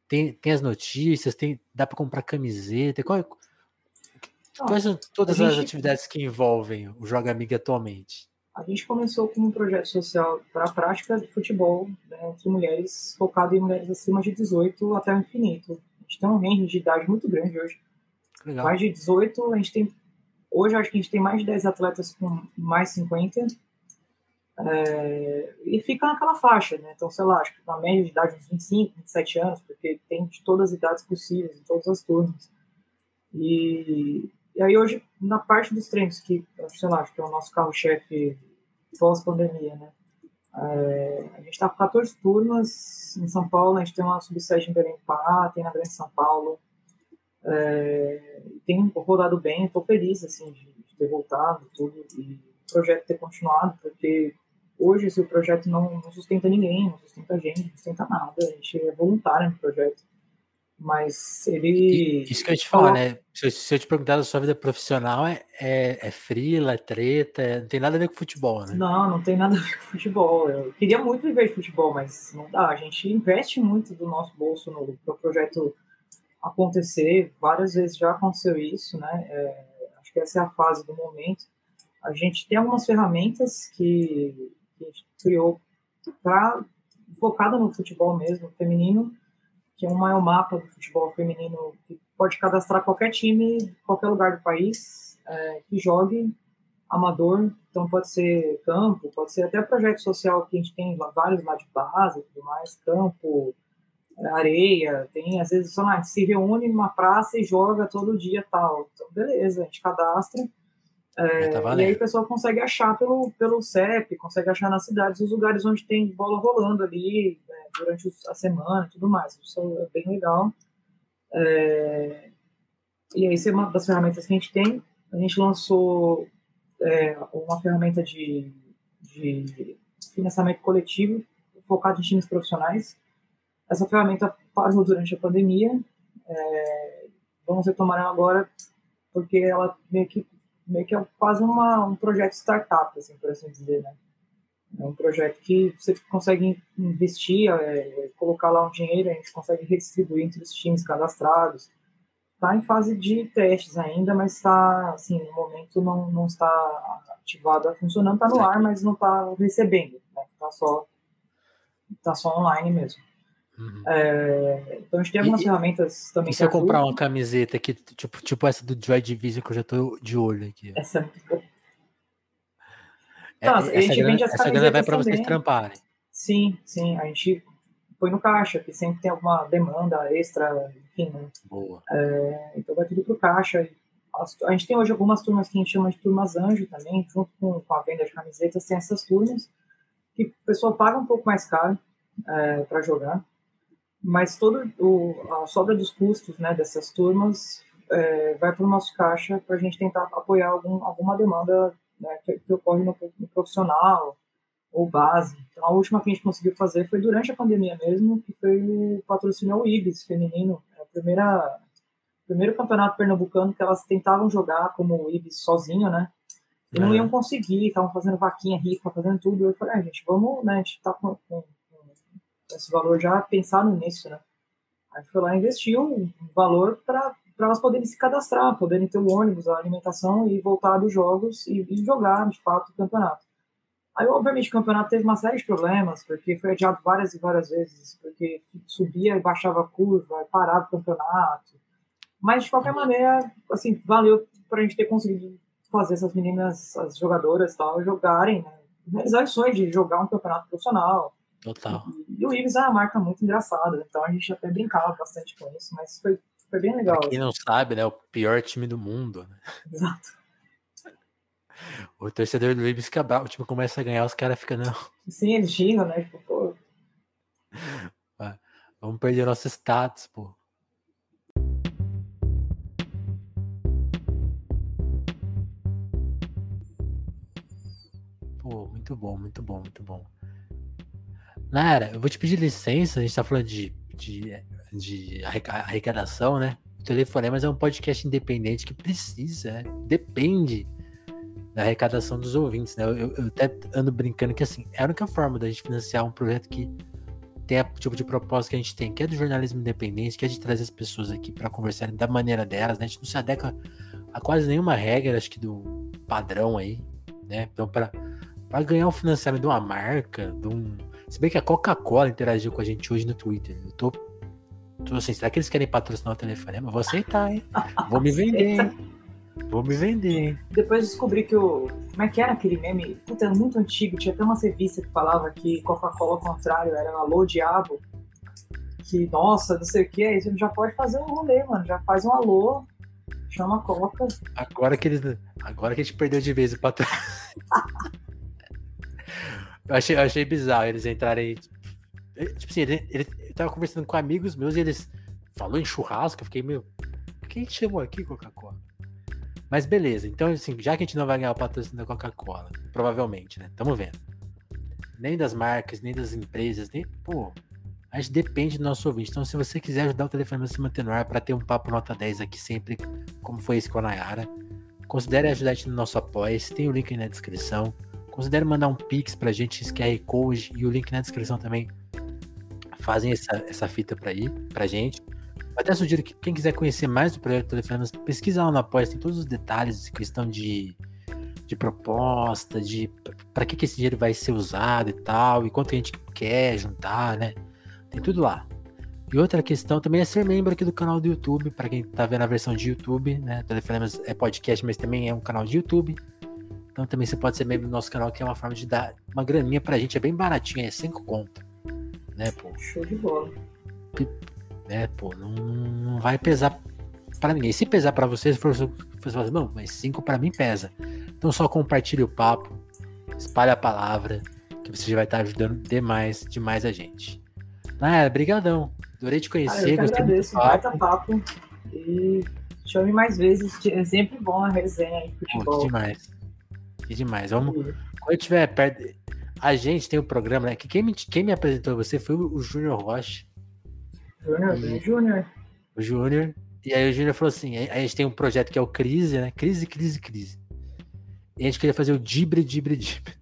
tem, tem as notícias, tem, dá para comprar camiseta, qual, é, quais são todas gente, as atividades que envolvem o Joga Amiga atualmente? A gente começou com um projeto social para a prática de futebol né, entre mulheres, focado em mulheres acima de 18 até o infinito. A gente tem um range de idade muito grande hoje. Legal. Mais de 18, a gente tem. Hoje acho que a gente tem mais de 10 atletas com mais 50. É, e fica naquela faixa, né? Então, sei lá, acho que na média de idade uns 25, 27 anos, porque tem de todas as idades possíveis, em todas as turmas. E, e aí hoje, na parte dos treinos, que, sei lá, acho que é o nosso carro-chefe pós-pandemia, né? É, a gente está com 14 turmas em São Paulo, a gente tem uma subsede em Belém Pará, tem na Grande São Paulo, é, tem rodado bem, estou feliz, assim, de, de, ter voltado tudo e o projeto ter continuado, porque hoje esse projeto não, não sustenta ninguém, não sustenta a gente, não sustenta nada, a gente é voluntário no projeto. Mas ele. Isso que eu ia te falar, né? Se eu, se eu, te perguntar da sua vida profissional, é, é, é frila, é treta, é, não tem nada a ver com futebol, né? Não, não tem nada a ver com futebol. Eu queria muito viver de futebol, mas não dá. A gente investe muito do nosso bolso no pro projeto acontecer. Várias vezes já aconteceu isso, né? É, acho que essa é a fase do momento. A gente tem algumas ferramentas que, a gente criou para focada no futebol mesmo, feminino que é o mapa do futebol feminino que pode cadastrar qualquer time, qualquer lugar do país é, que jogue amador, então pode ser campo, pode ser até projeto social que a gente tem vários lá de base tudo mais, campo, areia, tem às vezes, sei lá, a gente se reúne numa praça e joga todo dia tal, então beleza, a gente cadastra, é, tá e aí o pessoal consegue achar pelo, pelo CEP, consegue achar nas cidades os lugares onde tem bola rolando ali né, durante a semana e tudo mais. Isso é bem legal. É, e aí, isso é uma das ferramentas que a gente tem. A gente lançou é, uma ferramenta de, de financiamento coletivo focado em times profissionais. Essa ferramenta parou durante a pandemia. É, vamos retomar ela agora porque ela meio que meio que é quase uma, um projeto startup, assim, por assim dizer, né? É um projeto que você consegue investir, é, colocar lá um dinheiro, a gente consegue redistribuir entre os times cadastrados. Está em fase de testes ainda, mas está, assim, no momento não, não está ativado, funcionando, está no ar, mas não está recebendo, está né? só, tá só online mesmo. Uhum. É, então a gente tem algumas e, ferramentas também. E se eu comprar uma camiseta aqui, tipo, tipo essa do Joy Division, que eu já tô de olho aqui. Essa é tá, a gente grana, vende as essa grana vai para vocês tramparem. Sim, sim. A gente põe no caixa, que sempre tem alguma demanda extra, enfim. Né? Boa. É, então vai tudo pro caixa. A gente tem hoje algumas turmas que a gente chama de turmas anjo também, junto com, com a venda de camisetas, tem essas turmas que o pessoal paga um pouco mais caro é, para jogar mas todo o, a sobra dos custos né, dessas turmas é, vai para o nosso caixa para a gente tentar apoiar algum, alguma demanda né, que, que, ocorre no, no, profissional ou base. Então, a última que a gente conseguiu fazer foi durante a pandemia mesmo, que foi o patrocínio ao Ibis feminino, é a primeira primeiro campeonato pernambucano que elas tentavam jogar como o Ibis sozinho, né? E não iam conseguir, estavam fazendo vaquinha rica, fazendo tudo. Eu falei, ah, gente, vamos, né? A gente tá com, com esse valor já pensado nisso, né? A gente foi lá e investiu um valor para elas poderem se cadastrar, poderem ter o ônibus, a alimentação e voltar dos jogos e, e jogar, de fato, o campeonato. Aí, obviamente, o campeonato teve uma série de problemas, porque foi adiado várias e várias vezes, porque subia e baixava a curva, parava o campeonato. Mas, de qualquer maneira, assim, valeu para a gente ter conseguido fazer essas meninas, as jogadoras tal, jogarem, né? realizar sonho de jogar um campeonato profissional. Total. E, o Ives é uma marca muito engraçada, então a gente até brincava bastante com isso, mas foi, foi bem legal. Pra quem não sabe, né? O pior time do mundo. Né? Exato. O torcedor do Ibis fica bravo, o time começa a ganhar, os caras ficam, não. Sim, eles xingam, né? Tipo, pô. Vamos perder nosso status, pô. Pô, muito bom, muito bom, muito bom. Nara, eu vou te pedir licença, a gente tá falando de, de, de arrecadação, né? O Telefonemas é um podcast independente que precisa, né? depende da arrecadação dos ouvintes, né? Eu, eu, até ando brincando que assim, é a única forma da gente financiar um projeto que tem o tipo de proposta que a gente tem, que é do jornalismo independente, que é de trazer as pessoas aqui para conversarem da maneira delas, né? A gente não se adequa a quase nenhuma regra, acho que do padrão aí, né? Então, para ganhar o financiamento de uma marca, de um. Se bem que a Coca-Cola interagiu com a gente hoje no Twitter. Eu tô. tô assim, será que eles querem patrocinar o telefone? Eu vou aceitar, hein? Vou me vender, hein? Vou me vender. Depois descobri que o. Como é que era aquele meme? Puta, era muito antigo. Tinha até uma revista que falava que Coca-Cola ao contrário era alô diabo. Que, nossa, não sei o que. Aí você já pode fazer um rolê, mano. Já faz um alô, chama a Coca. Agora que eles. Agora que a gente perdeu de vez o patrão. eu, achei, eu achei bizarro eles entrarem. Tipo assim, ele, ele, eu tava conversando com amigos meus e eles falou em churrasco, eu fiquei meio. Quem chamou aqui Coca-Cola? Mas beleza, então assim, já que a gente não vai ganhar o patrocínio da Coca-Cola, provavelmente, né? Tamo vendo. Nem das marcas, nem das empresas, nem. Pô, a gente depende do nosso ouvinte. Então, se você quiser ajudar o telefone a se manter no ar para ter um papo nota 10 aqui sempre, como foi esse com a Nayara, considere ajudar a gente no nosso apoio. Tem o link aí na descrição. Considere mandar um pix pra gente, esse QR Code e o link na descrição também. Fazem essa, essa fita pra ir, pra gente. Até sugiro que quem quiser conhecer mais do projeto Telefonemas, pesquisa lá no Apoia, tem todos os detalhes, questão de, de proposta, de para que, que esse dinheiro vai ser usado e tal, e quanto a gente quer juntar, né? Tem tudo lá. E outra questão também é ser membro aqui do canal do YouTube, para quem tá vendo a versão de YouTube, né? Telefonemas é podcast, mas também é um canal de YouTube. Então também você pode ser membro do nosso canal, que é uma forma de dar uma graninha pra gente, é bem baratinho, é 5 conto. Né, pô? Show de bola né? Pô, não, não vai pesar para ninguém. Se pesar para vocês, for, for não, mas cinco para mim pesa. Então só compartilhe o papo, espalhe a palavra, que você já vai estar ajudando demais, demais a gente. Ah, brigadão. Adorei te conhecer. Ah, eu que agradeço, papo. papo. E chame mais vezes. É sempre bom a resenha aí, futebol. que demais. Que demais. Vamos. Quando eu estiver perto. A gente tem o um programa, né? Que quem me, quem me apresentou você foi o Júnior Rocha. Júnior, e... Júnior. O Júnior. E aí o Júnior falou assim: a gente tem um projeto que é o Crise, né? Crise, crise, crise. E a gente queria fazer o Dibre, Dibre, Dibre.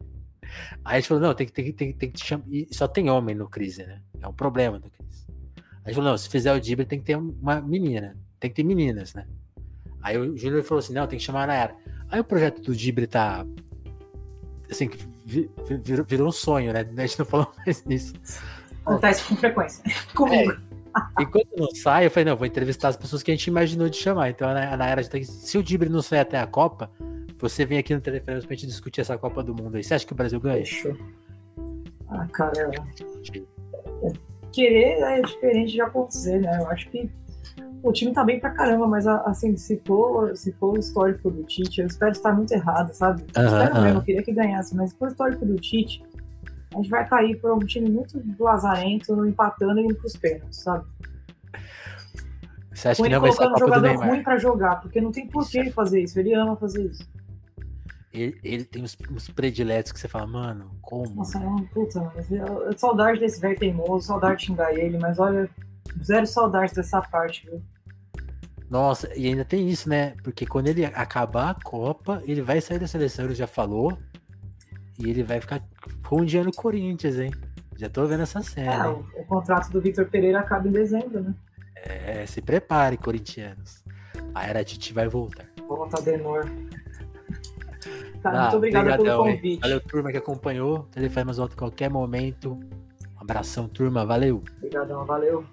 Aí a gente falou: não, tem que, tem, tem, tem que te chamar. E só tem homem no Crise, né? É um problema do Crise. Aí a gente falou: não, se fizer o Dibre, tem que ter uma menina. Tem que ter meninas, né? Aí o Júnior falou assim: não, tem que chamar a Nayara. Aí o projeto do Dibre tá. Assim, virou, virou um sonho, né? A gente não falou mais nisso. Acontece com frequência. Comigo. É. Enquanto não sai, eu falei, não, vou entrevistar as pessoas que a gente imaginou de chamar. Então, na, era de se o Dibre não sair até a Copa, você vem aqui no telefone pra gente discutir essa Copa do Mundo aí. Você acha que o Brasil ganha? Fechou. Ah, cara, querer é diferente de acontecer, né? Eu acho que o time tá bem pra caramba, mas assim, se for, se for o histórico do Tite, eu espero estar muito errado, sabe? Eu espero mesmo, eu queria que ganhasse, mas se for o histórico do Tite, a gente vai cair por um time muito lazarento, empatando e indo pros pênaltis, sabe? Você acha que não vai ser a jogador ruim pra jogar, porque não tem por que ele fazer isso, ele ama fazer isso. Ele, ele tem uns, uns, prediletos que você fala, mano, como? Nossa, não, puta, mas eu, eu saudade desse velho teimoso, saudade de xingar ele, mas olha, zero saudade dessa parte, viu? Nossa, e ainda tem isso, né? Porque quando ele acabar a Copa, ele vai sair da seleção, ele já falou, e ele vai ficar dia no Corinthians, hein? Já tô vendo essa cena. É, o, o, contrato do Vitor Pereira acaba em dezembro, né? É, se prepare, corintianos. A era Titi vai voltar. Volta Denor. Cara, ah, muito obrigado pelo convite. Valeu, turma que acompanhou. Telefonemas volta em qualquer momento. Um abração, turma. Valeu. Obrigadão, valeu.